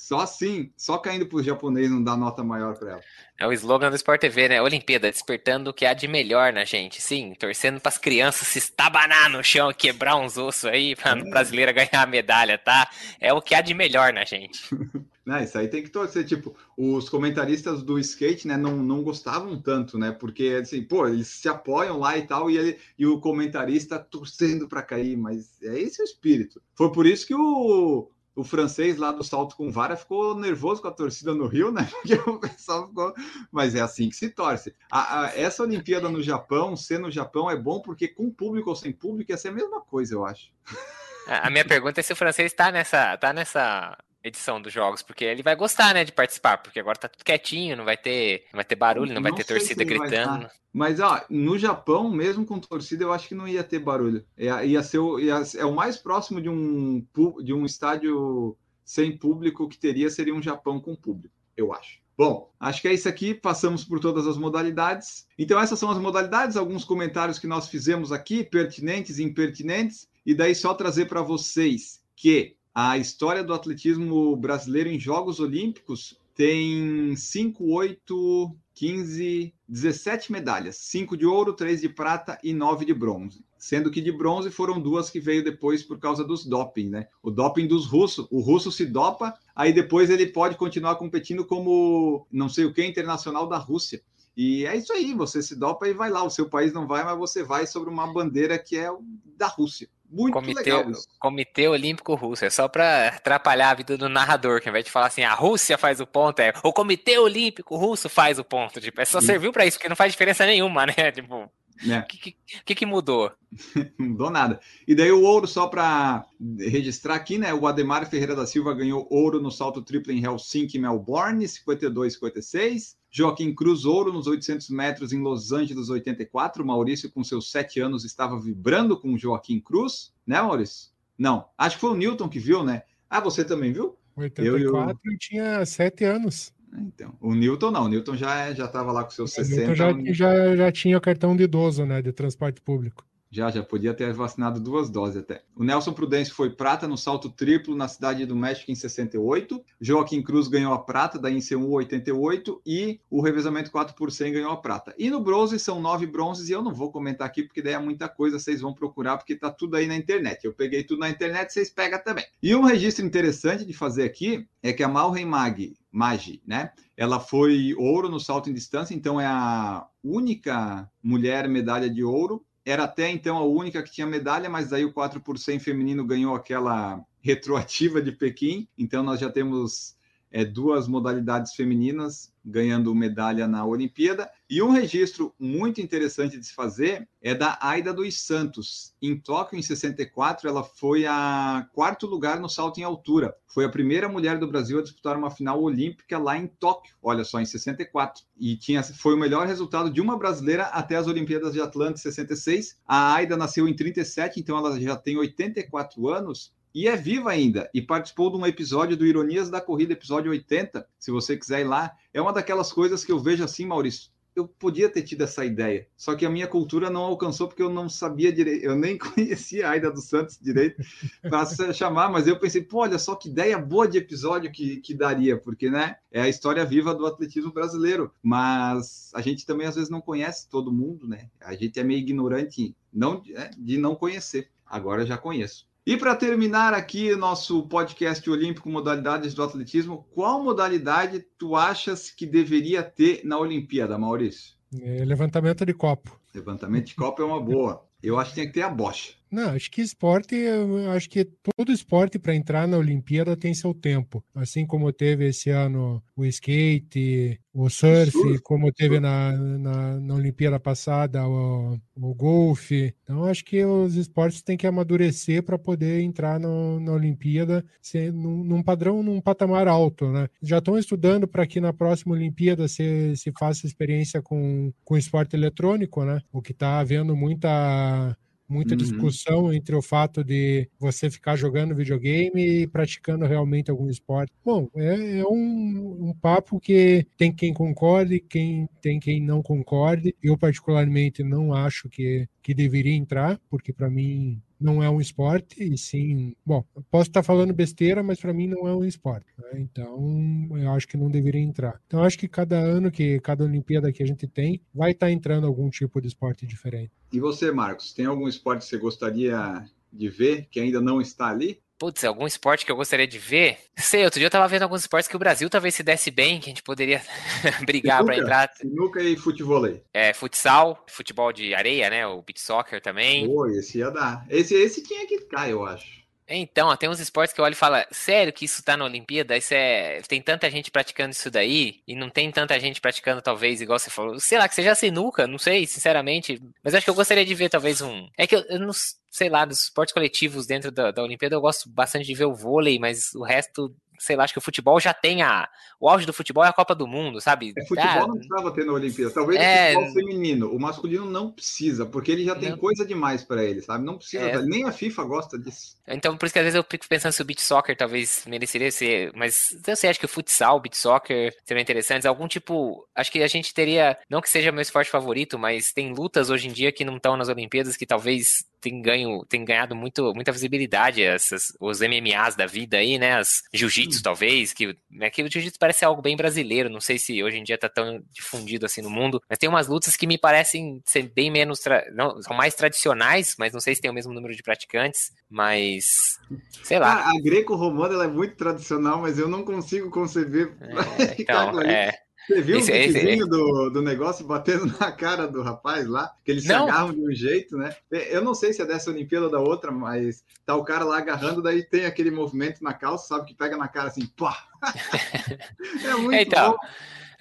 A: só assim, só caindo pro japonês não dá nota maior para ela.
D: É o slogan do Sport TV, né? Olimpíada, despertando o que há de melhor na gente. Sim, torcendo para as crianças se estabanar no chão quebrar uns ossos aí para é. brasileira ganhar a medalha, tá? É o que há de melhor na gente.
A: Né, isso aí tem que torcer. Tipo, os comentaristas do skate, né, não, não gostavam tanto, né? Porque, assim, pô, eles se apoiam lá e tal, e, ele, e o comentarista torcendo para cair, mas é esse o espírito. Foi por isso que o, o francês lá do salto com vara ficou nervoso com a torcida no Rio, né? Porque o pessoal ficou. Mas é assim que se torce. A, a, essa Olimpíada no Japão, ser no Japão é bom porque com público ou sem público ia ser a mesma coisa, eu acho.
D: A minha pergunta é se o francês está nessa, tá nessa edição dos jogos, porque ele vai gostar, né, de participar, porque agora tá tudo quietinho, não vai ter, não vai ter barulho, não, não vai ter torcida gritando.
A: Mas ó, no Japão, mesmo com torcida, eu acho que não ia ter barulho. Ia, ia ser o, ia, é o mais próximo de um de um estádio sem público que teria seria um Japão com público, eu acho. Bom, acho que é isso aqui. Passamos por todas as modalidades. Então, essas são as modalidades, alguns comentários que nós fizemos aqui, pertinentes e impertinentes. E daí, só trazer para vocês que a história do atletismo brasileiro em Jogos Olímpicos tem 5, 8, 15, 17 medalhas: 5 de ouro, 3 de prata e 9 de bronze. Sendo que de bronze foram duas que veio depois por causa dos doping, né? O doping dos russos. O russo se dopa, aí depois ele pode continuar competindo como não sei o que internacional da Rússia. E é isso aí, você se dopa e vai lá. O seu país não vai, mas você vai sobre uma bandeira que é da Rússia. Muito
D: comitê,
A: legal.
D: Comitê Olímpico Russo. É só para atrapalhar a vida do narrador, que ao invés de falar assim, a Rússia faz o ponto, é o Comitê Olímpico Russo faz o ponto. Tipo, é só serviu para isso, porque não faz diferença nenhuma, né? Tipo, o é. que, que, que, mudou?
A: não mudou nada. E daí o ouro, só para registrar aqui, né? O Ademar Ferreira da Silva ganhou ouro no salto triplo em Helsinki e Melbourne, 52 56. Joaquim Cruz, ouro nos 800 metros em Los Angeles, 84. Maurício, com seus sete anos, estava vibrando com Joaquim Cruz, né, Maurício? Não, acho que foi o Newton que viu, né? Ah, você também viu?
B: 84 eu, eu... eu tinha sete anos.
A: Então, o Newton não, o Newton já já estava lá com seus o 60.
B: Já, já, já tinha o cartão de idoso, né, de transporte público.
A: Já, já podia ter vacinado duas doses até. O Nelson Prudêncio foi prata no salto triplo na cidade do México em 68. Joaquim Cruz ganhou a prata da INC1 88 e o revezamento 4 por 100 ganhou a prata. E no bronze são nove bronzes e eu não vou comentar aqui porque daí é muita coisa, vocês vão procurar porque tá tudo aí na internet. Eu peguei tudo na internet, vocês pegam também. E um registro interessante de fazer aqui é que a Malren Mag, Magi, né? Ela foi ouro no salto em distância, então é a única mulher medalha de ouro era até então a única que tinha medalha, mas daí o 4 por 100 feminino ganhou aquela retroativa de Pequim, então nós já temos é, duas modalidades femininas ganhando medalha na Olimpíada. E um registro muito interessante de se fazer é da Aida dos Santos. Em Tóquio, em 64, ela foi a quarto lugar no salto em altura. Foi a primeira mulher do Brasil a disputar uma final olímpica lá em Tóquio, olha só, em 64. E tinha, foi o melhor resultado de uma brasileira até as Olimpíadas de Atlanta em 66. A Aida nasceu em 37, então ela já tem 84 anos e é viva ainda. E participou de um episódio do Ironias da Corrida, episódio 80. Se você quiser ir lá, é uma daquelas coisas que eu vejo assim, Maurício. Eu podia ter tido essa ideia, só que a minha cultura não alcançou porque eu não sabia direito, eu nem conhecia a Aida dos Santos direito para chamar, mas eu pensei, pô, olha só que ideia boa de episódio que, que daria, porque né, é a história viva do atletismo brasileiro, mas a gente também às vezes não conhece todo mundo, né? A gente é meio ignorante não, é, de não conhecer. Agora já conheço. E para terminar aqui nosso podcast olímpico modalidades do atletismo, qual modalidade tu achas que deveria ter na Olimpíada, Maurício?
B: É levantamento de copo.
A: Levantamento de copo é uma boa. Eu acho que tem que ter a Bosch.
B: Não, acho que esporte, acho que todo esporte para entrar na Olimpíada tem seu tempo. Assim como teve esse ano o skate, o surf, como teve na, na, na Olimpíada passada o, o golfe. Então, acho que os esportes têm que amadurecer para poder entrar no, na Olimpíada ser, num, num, padrão, num patamar alto. Né? Já estão estudando para que na próxima Olimpíada se, se faça experiência com, com esporte eletrônico, né? o que está havendo muita muita uhum. discussão entre o fato de você ficar jogando videogame e praticando realmente algum esporte. Bom, é, é um, um, papo que tem quem concorde, quem tem quem não concorde. Eu particularmente não acho que que deveria entrar, porque para mim não é um esporte, e sim. Bom, posso estar falando besteira, mas para mim não é um esporte. Né? Então, eu acho que não deveria entrar. Então, acho que cada ano que cada Olimpíada que a gente tem, vai estar entrando algum tipo de esporte diferente.
A: E você, Marcos, tem algum esporte que você gostaria de ver que ainda não está ali?
D: Putz, algum esporte que eu gostaria de ver? Sei, outro dia eu tava vendo alguns esportes que o Brasil talvez se desse bem, que a gente poderia brigar para entrar.
A: Sinuca e futebol aí.
D: É, futsal, futebol de areia, né? O beach soccer também.
A: Pô, esse ia dar. Esse, esse tinha que ficar, eu acho.
D: Então, tem uns esportes que eu olho e falo, sério que isso tá na Olimpíada? Isso é... Tem tanta gente praticando isso daí, e não tem tanta gente praticando, talvez, igual você falou. Sei lá, que seja sinuca, não sei, sinceramente. Mas acho que eu gostaria de ver, talvez, um. É que eu, eu não sei lá, dos esportes coletivos dentro da, da Olimpíada, eu gosto bastante de ver o vôlei, mas o resto sei lá, acho que o futebol já tem a. O auge do futebol é a Copa do Mundo, sabe?
A: É, futebol ah, não precisava ter na Olimpíada. Talvez é... o futebol feminino. O masculino não precisa, porque ele já tem não... coisa demais para ele, sabe? Não precisa. É... Nem a FIFA gosta disso.
D: Então, por isso que às vezes eu fico pensando se o beach soccer talvez mereceria ser. Mas eu sei, acho que o futsal, o beach soccer seriam interessantes. Algum tipo. Acho que a gente teria. Não que seja meu esporte favorito, mas tem lutas hoje em dia que não estão nas Olimpíadas que talvez tem ganho, tem ganhado muito, muita visibilidade essas, os MMAs da vida aí, né? As jiu-jitsu, talvez, que, né, que o jiu-jitsu parece algo bem brasileiro, não sei se hoje em dia tá tão difundido assim no mundo, mas tem umas lutas que me parecem ser bem menos, não, são mais tradicionais, mas não sei se tem o mesmo número de praticantes, mas sei lá.
A: a greco-romana é muito tradicional, mas eu não consigo conceber.
D: É, então, é.
A: Você viu esse, o videozinho do, do negócio batendo na cara do rapaz lá? Que eles se não. agarram de um jeito, né? É, eu não sei se é dessa Olimpíada ou da outra, mas tá o cara lá agarrando, daí tem aquele movimento na calça, sabe? Que pega na cara assim, pá!
D: é muito então, bom.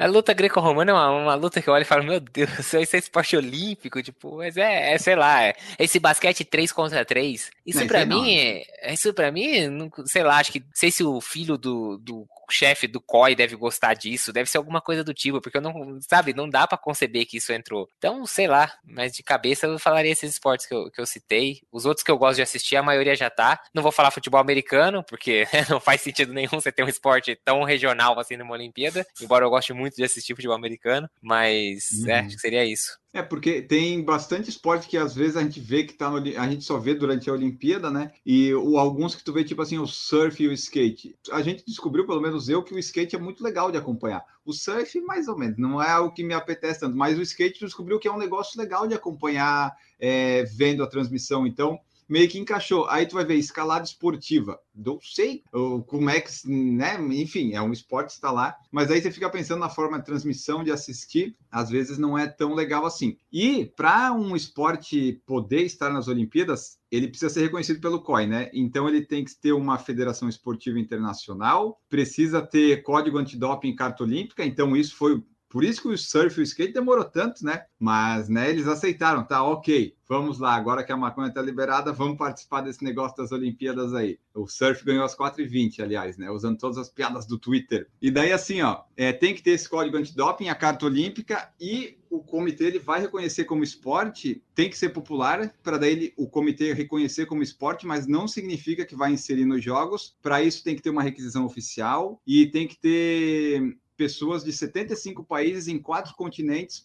D: A luta greco-romana é uma, uma, luta que eu olho e falo, meu Deus, isso é esporte olímpico, tipo, mas é, é sei lá, é, esse basquete 3 contra 3. Isso para mim, é, isso para mim, não, sei lá, acho que sei se o filho do, do chefe do COI deve gostar disso, deve ser alguma coisa do tipo, porque eu não, sabe, não dá para conceber que isso entrou. Então, sei lá, mas de cabeça eu falaria esses esportes que eu, que eu citei. Os outros que eu gosto de assistir, a maioria já tá. Não vou falar futebol americano, porque não faz sentido nenhum você ter um esporte tão regional assim numa Olimpíada, embora eu goste muito de assistir futebol americano, mas é, uhum. é, acho que seria isso.
A: É, porque tem bastante esporte que às vezes a gente vê que tá no, a gente só vê durante a Olimpíada, né? E alguns que tu vê, tipo assim, o surf e o skate. A gente descobriu, pelo menos eu, que o skate é muito legal de acompanhar. O surf, mais ou menos, não é o que me apetece tanto, mas o skate descobriu que é um negócio legal de acompanhar é, vendo a transmissão. Então, meio que encaixou. Aí tu vai ver escalada esportiva. Não sei como é que, né? Enfim, é um esporte está lá, mas aí você fica pensando na forma de transmissão, de assistir, às vezes não é tão legal assim. E para um esporte poder estar nas Olimpíadas, ele precisa ser reconhecido pelo COI, né? Então ele tem que ter uma federação esportiva internacional, precisa ter código antidoping e carta olímpica, então isso foi Por isso que o surf e o skate demorou tanto, né? Mas, né, eles aceitaram, tá, ok, vamos lá, agora que a maconha está liberada, vamos participar desse negócio das Olimpíadas aí. O surf ganhou as 4h20, aliás, né? Usando todas as piadas do Twitter. E daí, assim, ó, é, tem que ter esse código antidoping, a carta olímpica, e o comitê ele vai reconhecer como esporte, tem que ser popular, para daí ele, o comitê reconhecer como esporte, mas não significa que vai inserir nos jogos. Para isso, tem que ter uma requisição oficial e tem que ter pessoas de 75 países em quatro continentes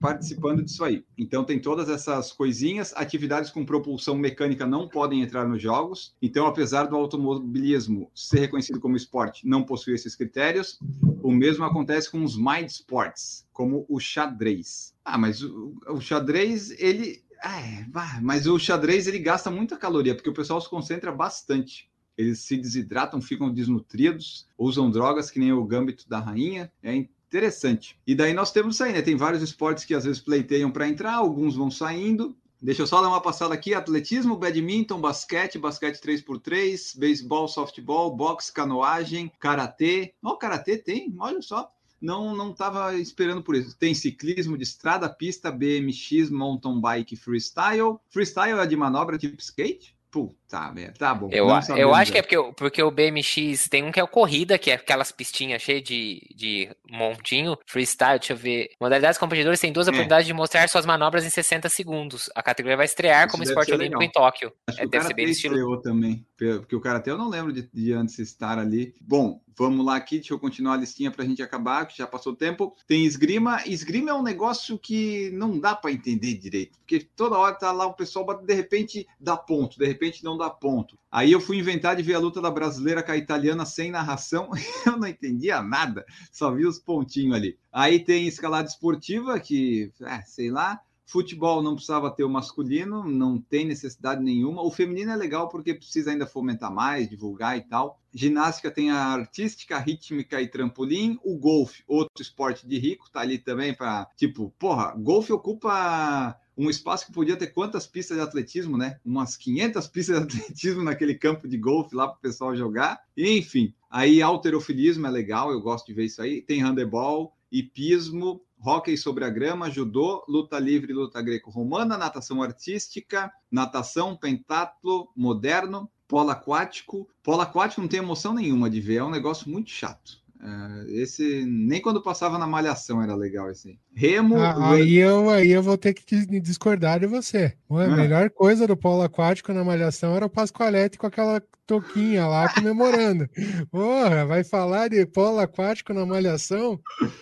A: participando disso aí. Então tem todas essas coisinhas, atividades com propulsão mecânica não podem entrar nos jogos. Então, apesar do automobilismo ser reconhecido como esporte, não possui esses critérios. O mesmo acontece com os mind sports, como o xadrez. Ah, mas o, o xadrez ele é, mas o xadrez ele gasta muita caloria porque o pessoal se concentra bastante eles se desidratam, ficam desnutridos, usam drogas que nem o gâmbito da rainha. É interessante. E daí nós temos isso aí, né? Tem vários esportes que às vezes pleiteiam para entrar, alguns vão saindo. Deixa eu só dar uma passada aqui: atletismo, badminton, basquete, basquete 3x3, beisebol, softball, boxe, canoagem, karatê. Ó, oh, karatê tem, olha só. Não não estava esperando por isso. Tem ciclismo de estrada, pista, BMX, mountain bike, freestyle. Freestyle é de manobra tipo skate? Puta merda, tá bom.
D: Eu, eu acho que é porque, porque o BMX tem um que é o corrida, que é aquelas pistinhas cheias de, de montinho, freestyle, deixa eu ver. Modalidades competidoras têm duas é. oportunidades de mostrar suas manobras em 60 segundos. A categoria vai estrear Isso como esporte olímpico legal. em Tóquio.
A: Acho é, deve ser bem estilo. também, porque o Karate eu não lembro de, de antes estar ali. Bom, Vamos lá aqui, deixa eu continuar a listinha para a gente acabar, que já passou o tempo. Tem esgrima. Esgrima é um negócio que não dá para entender direito, porque toda hora tá lá o pessoal, de repente dá ponto, de repente não dá ponto. Aí eu fui inventar de ver a luta da brasileira com a italiana sem narração, eu não entendia nada, só vi os pontinhos ali. Aí tem escalada esportiva, que, é, sei lá, Futebol não precisava ter o masculino, não tem necessidade nenhuma. O feminino é legal porque precisa ainda fomentar mais, divulgar e tal. Ginástica tem a artística, rítmica e trampolim. O golfe, outro esporte de rico, tá ali também para tipo, porra, golfe ocupa um espaço que podia ter quantas pistas de atletismo, né? Umas 500 pistas de atletismo naquele campo de golfe lá para o pessoal jogar. E, enfim, aí alterofilismo é legal, eu gosto de ver isso aí. Tem handebol, hipismo, hóquei sobre a grama, judô, luta livre, luta greco-romana, natação artística, natação, pentatlo, moderno, polo aquático. Polo aquático não tem emoção nenhuma de ver, é um negócio muito chato. Uh, esse nem quando passava na malhação era legal assim. Remo.
B: Ah, aí, eu, aí eu vou ter que discordar de você. A ah. melhor coisa do polo aquático na malhação era o Pascoalete com aquela toquinha lá comemorando. Porra, vai falar de polo aquático na malhação?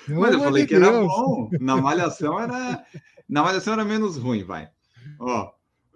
A: Mas eu falei que Deus. era bom. Na malhação era. Na malhação era menos ruim, vai. Ó,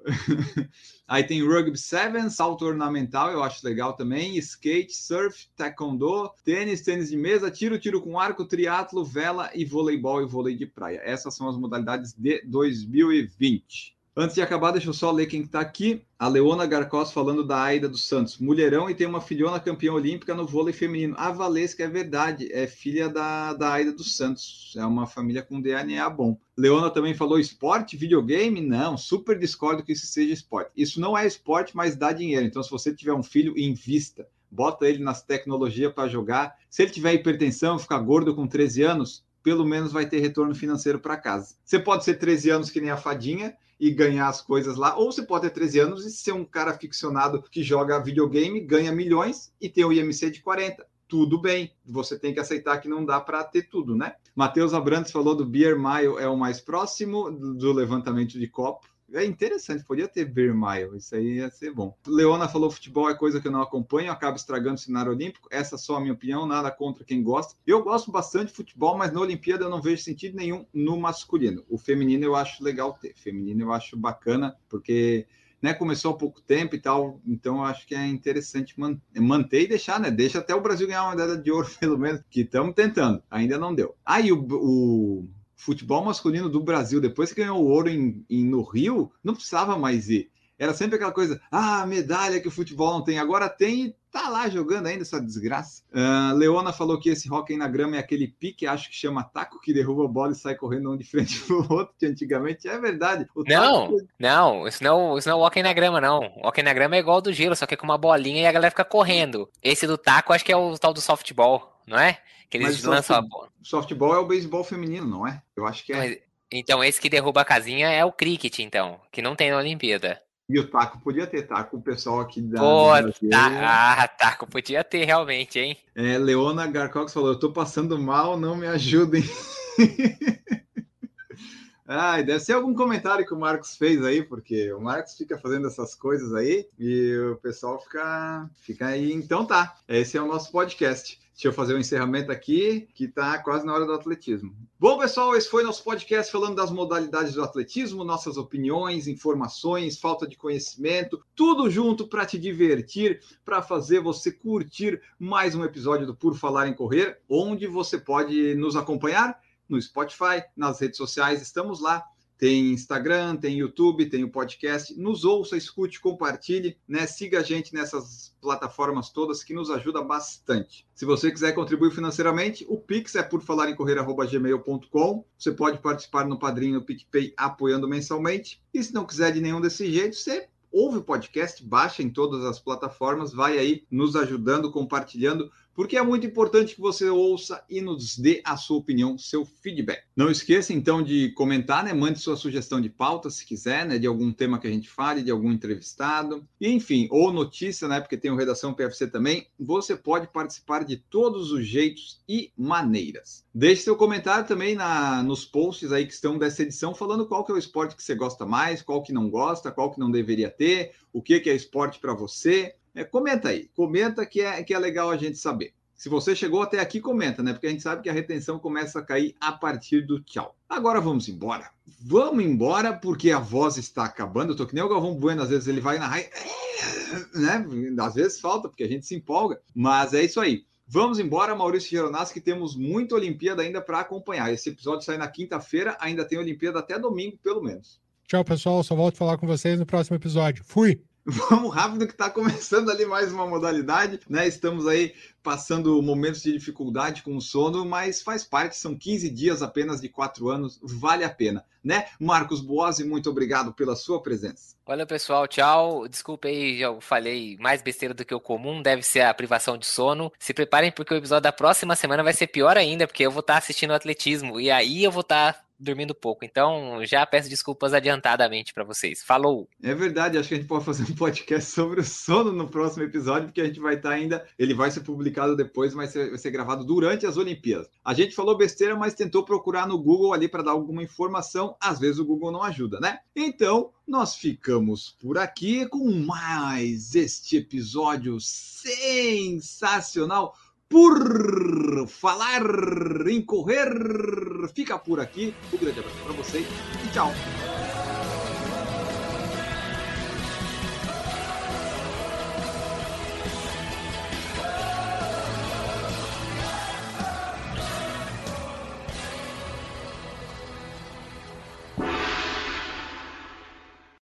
A: Aí tem rugby seven, salto ornamental, eu acho legal também, skate, surf, taekwondo, tênis, tênis de mesa, tiro, tiro com arco, triatlo, vela e voleibol e vôlei de praia. Essas são as modalidades de 2020. Antes de acabar, deixa eu só ler quem está aqui. A Leona Garcós falando da Aida dos Santos. Mulherão e tem uma filhona campeã olímpica no vôlei feminino. A Valesca é verdade, é filha da, da Aida dos Santos. É uma família com DNA bom. Leona também falou esporte, videogame? Não, super discordo que isso seja esporte. Isso não é esporte, mas dá dinheiro. Então, se você tiver um filho, invista. Bota ele nas tecnologias para jogar. Se ele tiver hipertensão, ficar gordo com 13 anos, pelo menos vai ter retorno financeiro para casa. Você pode ser 13 anos que nem a fadinha e ganhar as coisas lá, ou você pode ter 13 anos e ser um cara ficcionado que joga videogame, ganha milhões e tem o IMC de 40 tudo bem, você tem que aceitar que não dá para ter tudo, né? Matheus Abrantes falou do Beer Mile é o mais próximo do levantamento de copo. É interessante, podia ter Beer Mile, isso aí ia ser bom. Leona falou: futebol é coisa que eu não acompanho, acaba estragando o cenário olímpico. Essa é só a minha opinião, nada contra quem gosta. Eu gosto bastante de futebol, mas na Olimpíada eu não vejo sentido nenhum no masculino. O feminino eu acho legal ter, feminino eu acho bacana, porque né, começou há pouco tempo e tal, então acho que é interessante manter e deixar, né? Deixa até o Brasil ganhar uma medalha de ouro, pelo menos, que estamos tentando, ainda não deu. Aí o, o futebol masculino do Brasil, depois que ganhou o ouro em, em, no Rio, não precisava mais ir. Era sempre aquela coisa, ah, medalha que o futebol não tem, agora tem e tá lá jogando ainda essa desgraça. Uh, Leona falou que esse hockey na grama é aquele pique, acho que chama taco, que derruba a bola e sai correndo um de frente pro outro, que antigamente é verdade.
D: O não, taco... não, isso não, isso não é hockey na grama, não. O hockey na grama é igual do gelo, só que é com uma bolinha e a galera fica correndo. Esse do taco, acho que é o tal do softball. não é? Que eles
A: Mas
D: lançam a
A: softball-
D: bola.
A: Softball é o beisebol feminino, não é? Eu acho que é.
D: Mas- Então, esse que derruba a casinha é o cricket, então, que não tem na Olimpíada.
A: E o taco podia ter taco, o pessoal aqui da.
D: Pô, tá, ah, taco podia ter realmente, hein?
A: É, Leona Garcox falou: Eu tô passando mal, não me ajudem. Ai, deve ser algum comentário que o Marcos fez aí, porque o Marcos fica fazendo essas coisas aí e o pessoal fica, fica aí. Então tá, esse é o nosso podcast. Deixa eu fazer o encerramento aqui, que tá quase na hora do atletismo. Bom, pessoal, esse foi nosso podcast falando das modalidades do atletismo, nossas opiniões, informações, falta de conhecimento, tudo junto para te divertir, para fazer você curtir mais um episódio do Por Falar em Correr, onde você pode nos acompanhar no Spotify, nas redes sociais, estamos lá. Tem Instagram, tem YouTube, tem o podcast. Nos ouça, escute, compartilhe, né? Siga a gente nessas plataformas todas que nos ajuda bastante. Se você quiser contribuir financeiramente, o Pix é por falar em correr@gmail.com. Você pode participar no Padrinho no PicPay apoiando mensalmente. E se não quiser de nenhum desse jeito, você ouve o podcast, baixa em todas as plataformas, vai aí nos ajudando, compartilhando, porque é muito importante que você ouça e nos dê a sua opinião, seu feedback. Não esqueça então de comentar, né? Mande sua sugestão de pauta, se quiser, né? De algum tema que a gente fale, de algum entrevistado, enfim, ou notícia, né? Porque tem o Redação PFC também. Você pode participar de todos os jeitos e maneiras. Deixe seu comentário também na, nos posts aí que estão dessa edição, falando qual que é o esporte que você gosta mais, qual que não gosta, qual que não deveria ter, o que, que é esporte para você. É, comenta aí, comenta que é, que é legal a gente saber. Se você chegou até aqui, comenta, né? Porque a gente sabe que a retenção começa a cair a partir do tchau. Agora vamos embora. Vamos embora porque a voz está acabando. Eu tô que nem o Galvão Bueno, às vezes ele vai na raia, né? Às vezes falta, porque a gente se empolga. Mas é isso aí. Vamos embora, Maurício Geronasso, que temos muita Olimpíada ainda para acompanhar. Esse episódio sai na quinta-feira, ainda tem Olimpíada até domingo, pelo menos.
B: Tchau, pessoal. Só volto a falar com vocês no próximo episódio. Fui!
A: Vamos rápido que está começando ali mais uma modalidade, né? Estamos aí passando momentos de dificuldade com o sono, mas faz parte, são 15 dias apenas de 4 anos, vale a pena, né? Marcos Boazzi, muito obrigado pela sua presença.
D: Olha, pessoal, tchau. Desculpa aí, já falei mais besteira do que o comum, deve ser a privação de sono. Se preparem porque o episódio da próxima semana vai ser pior ainda, porque eu vou estar assistindo atletismo e aí eu vou estar dormindo pouco. Então, já peço desculpas adiantadamente para vocês. Falou!
A: É verdade, acho que a gente pode fazer um podcast sobre o sono no próximo episódio, porque a gente vai estar ainda. Ele vai ser publicado depois, mas vai ser gravado durante as Olimpíadas. A gente falou besteira, mas tentou procurar no Google ali para dar alguma informação. Às vezes o Google não ajuda, né? Então, nós ficamos por aqui com mais este episódio sensacional por falar em correr. Fica por aqui. Um grande abraço para vocês e tchau.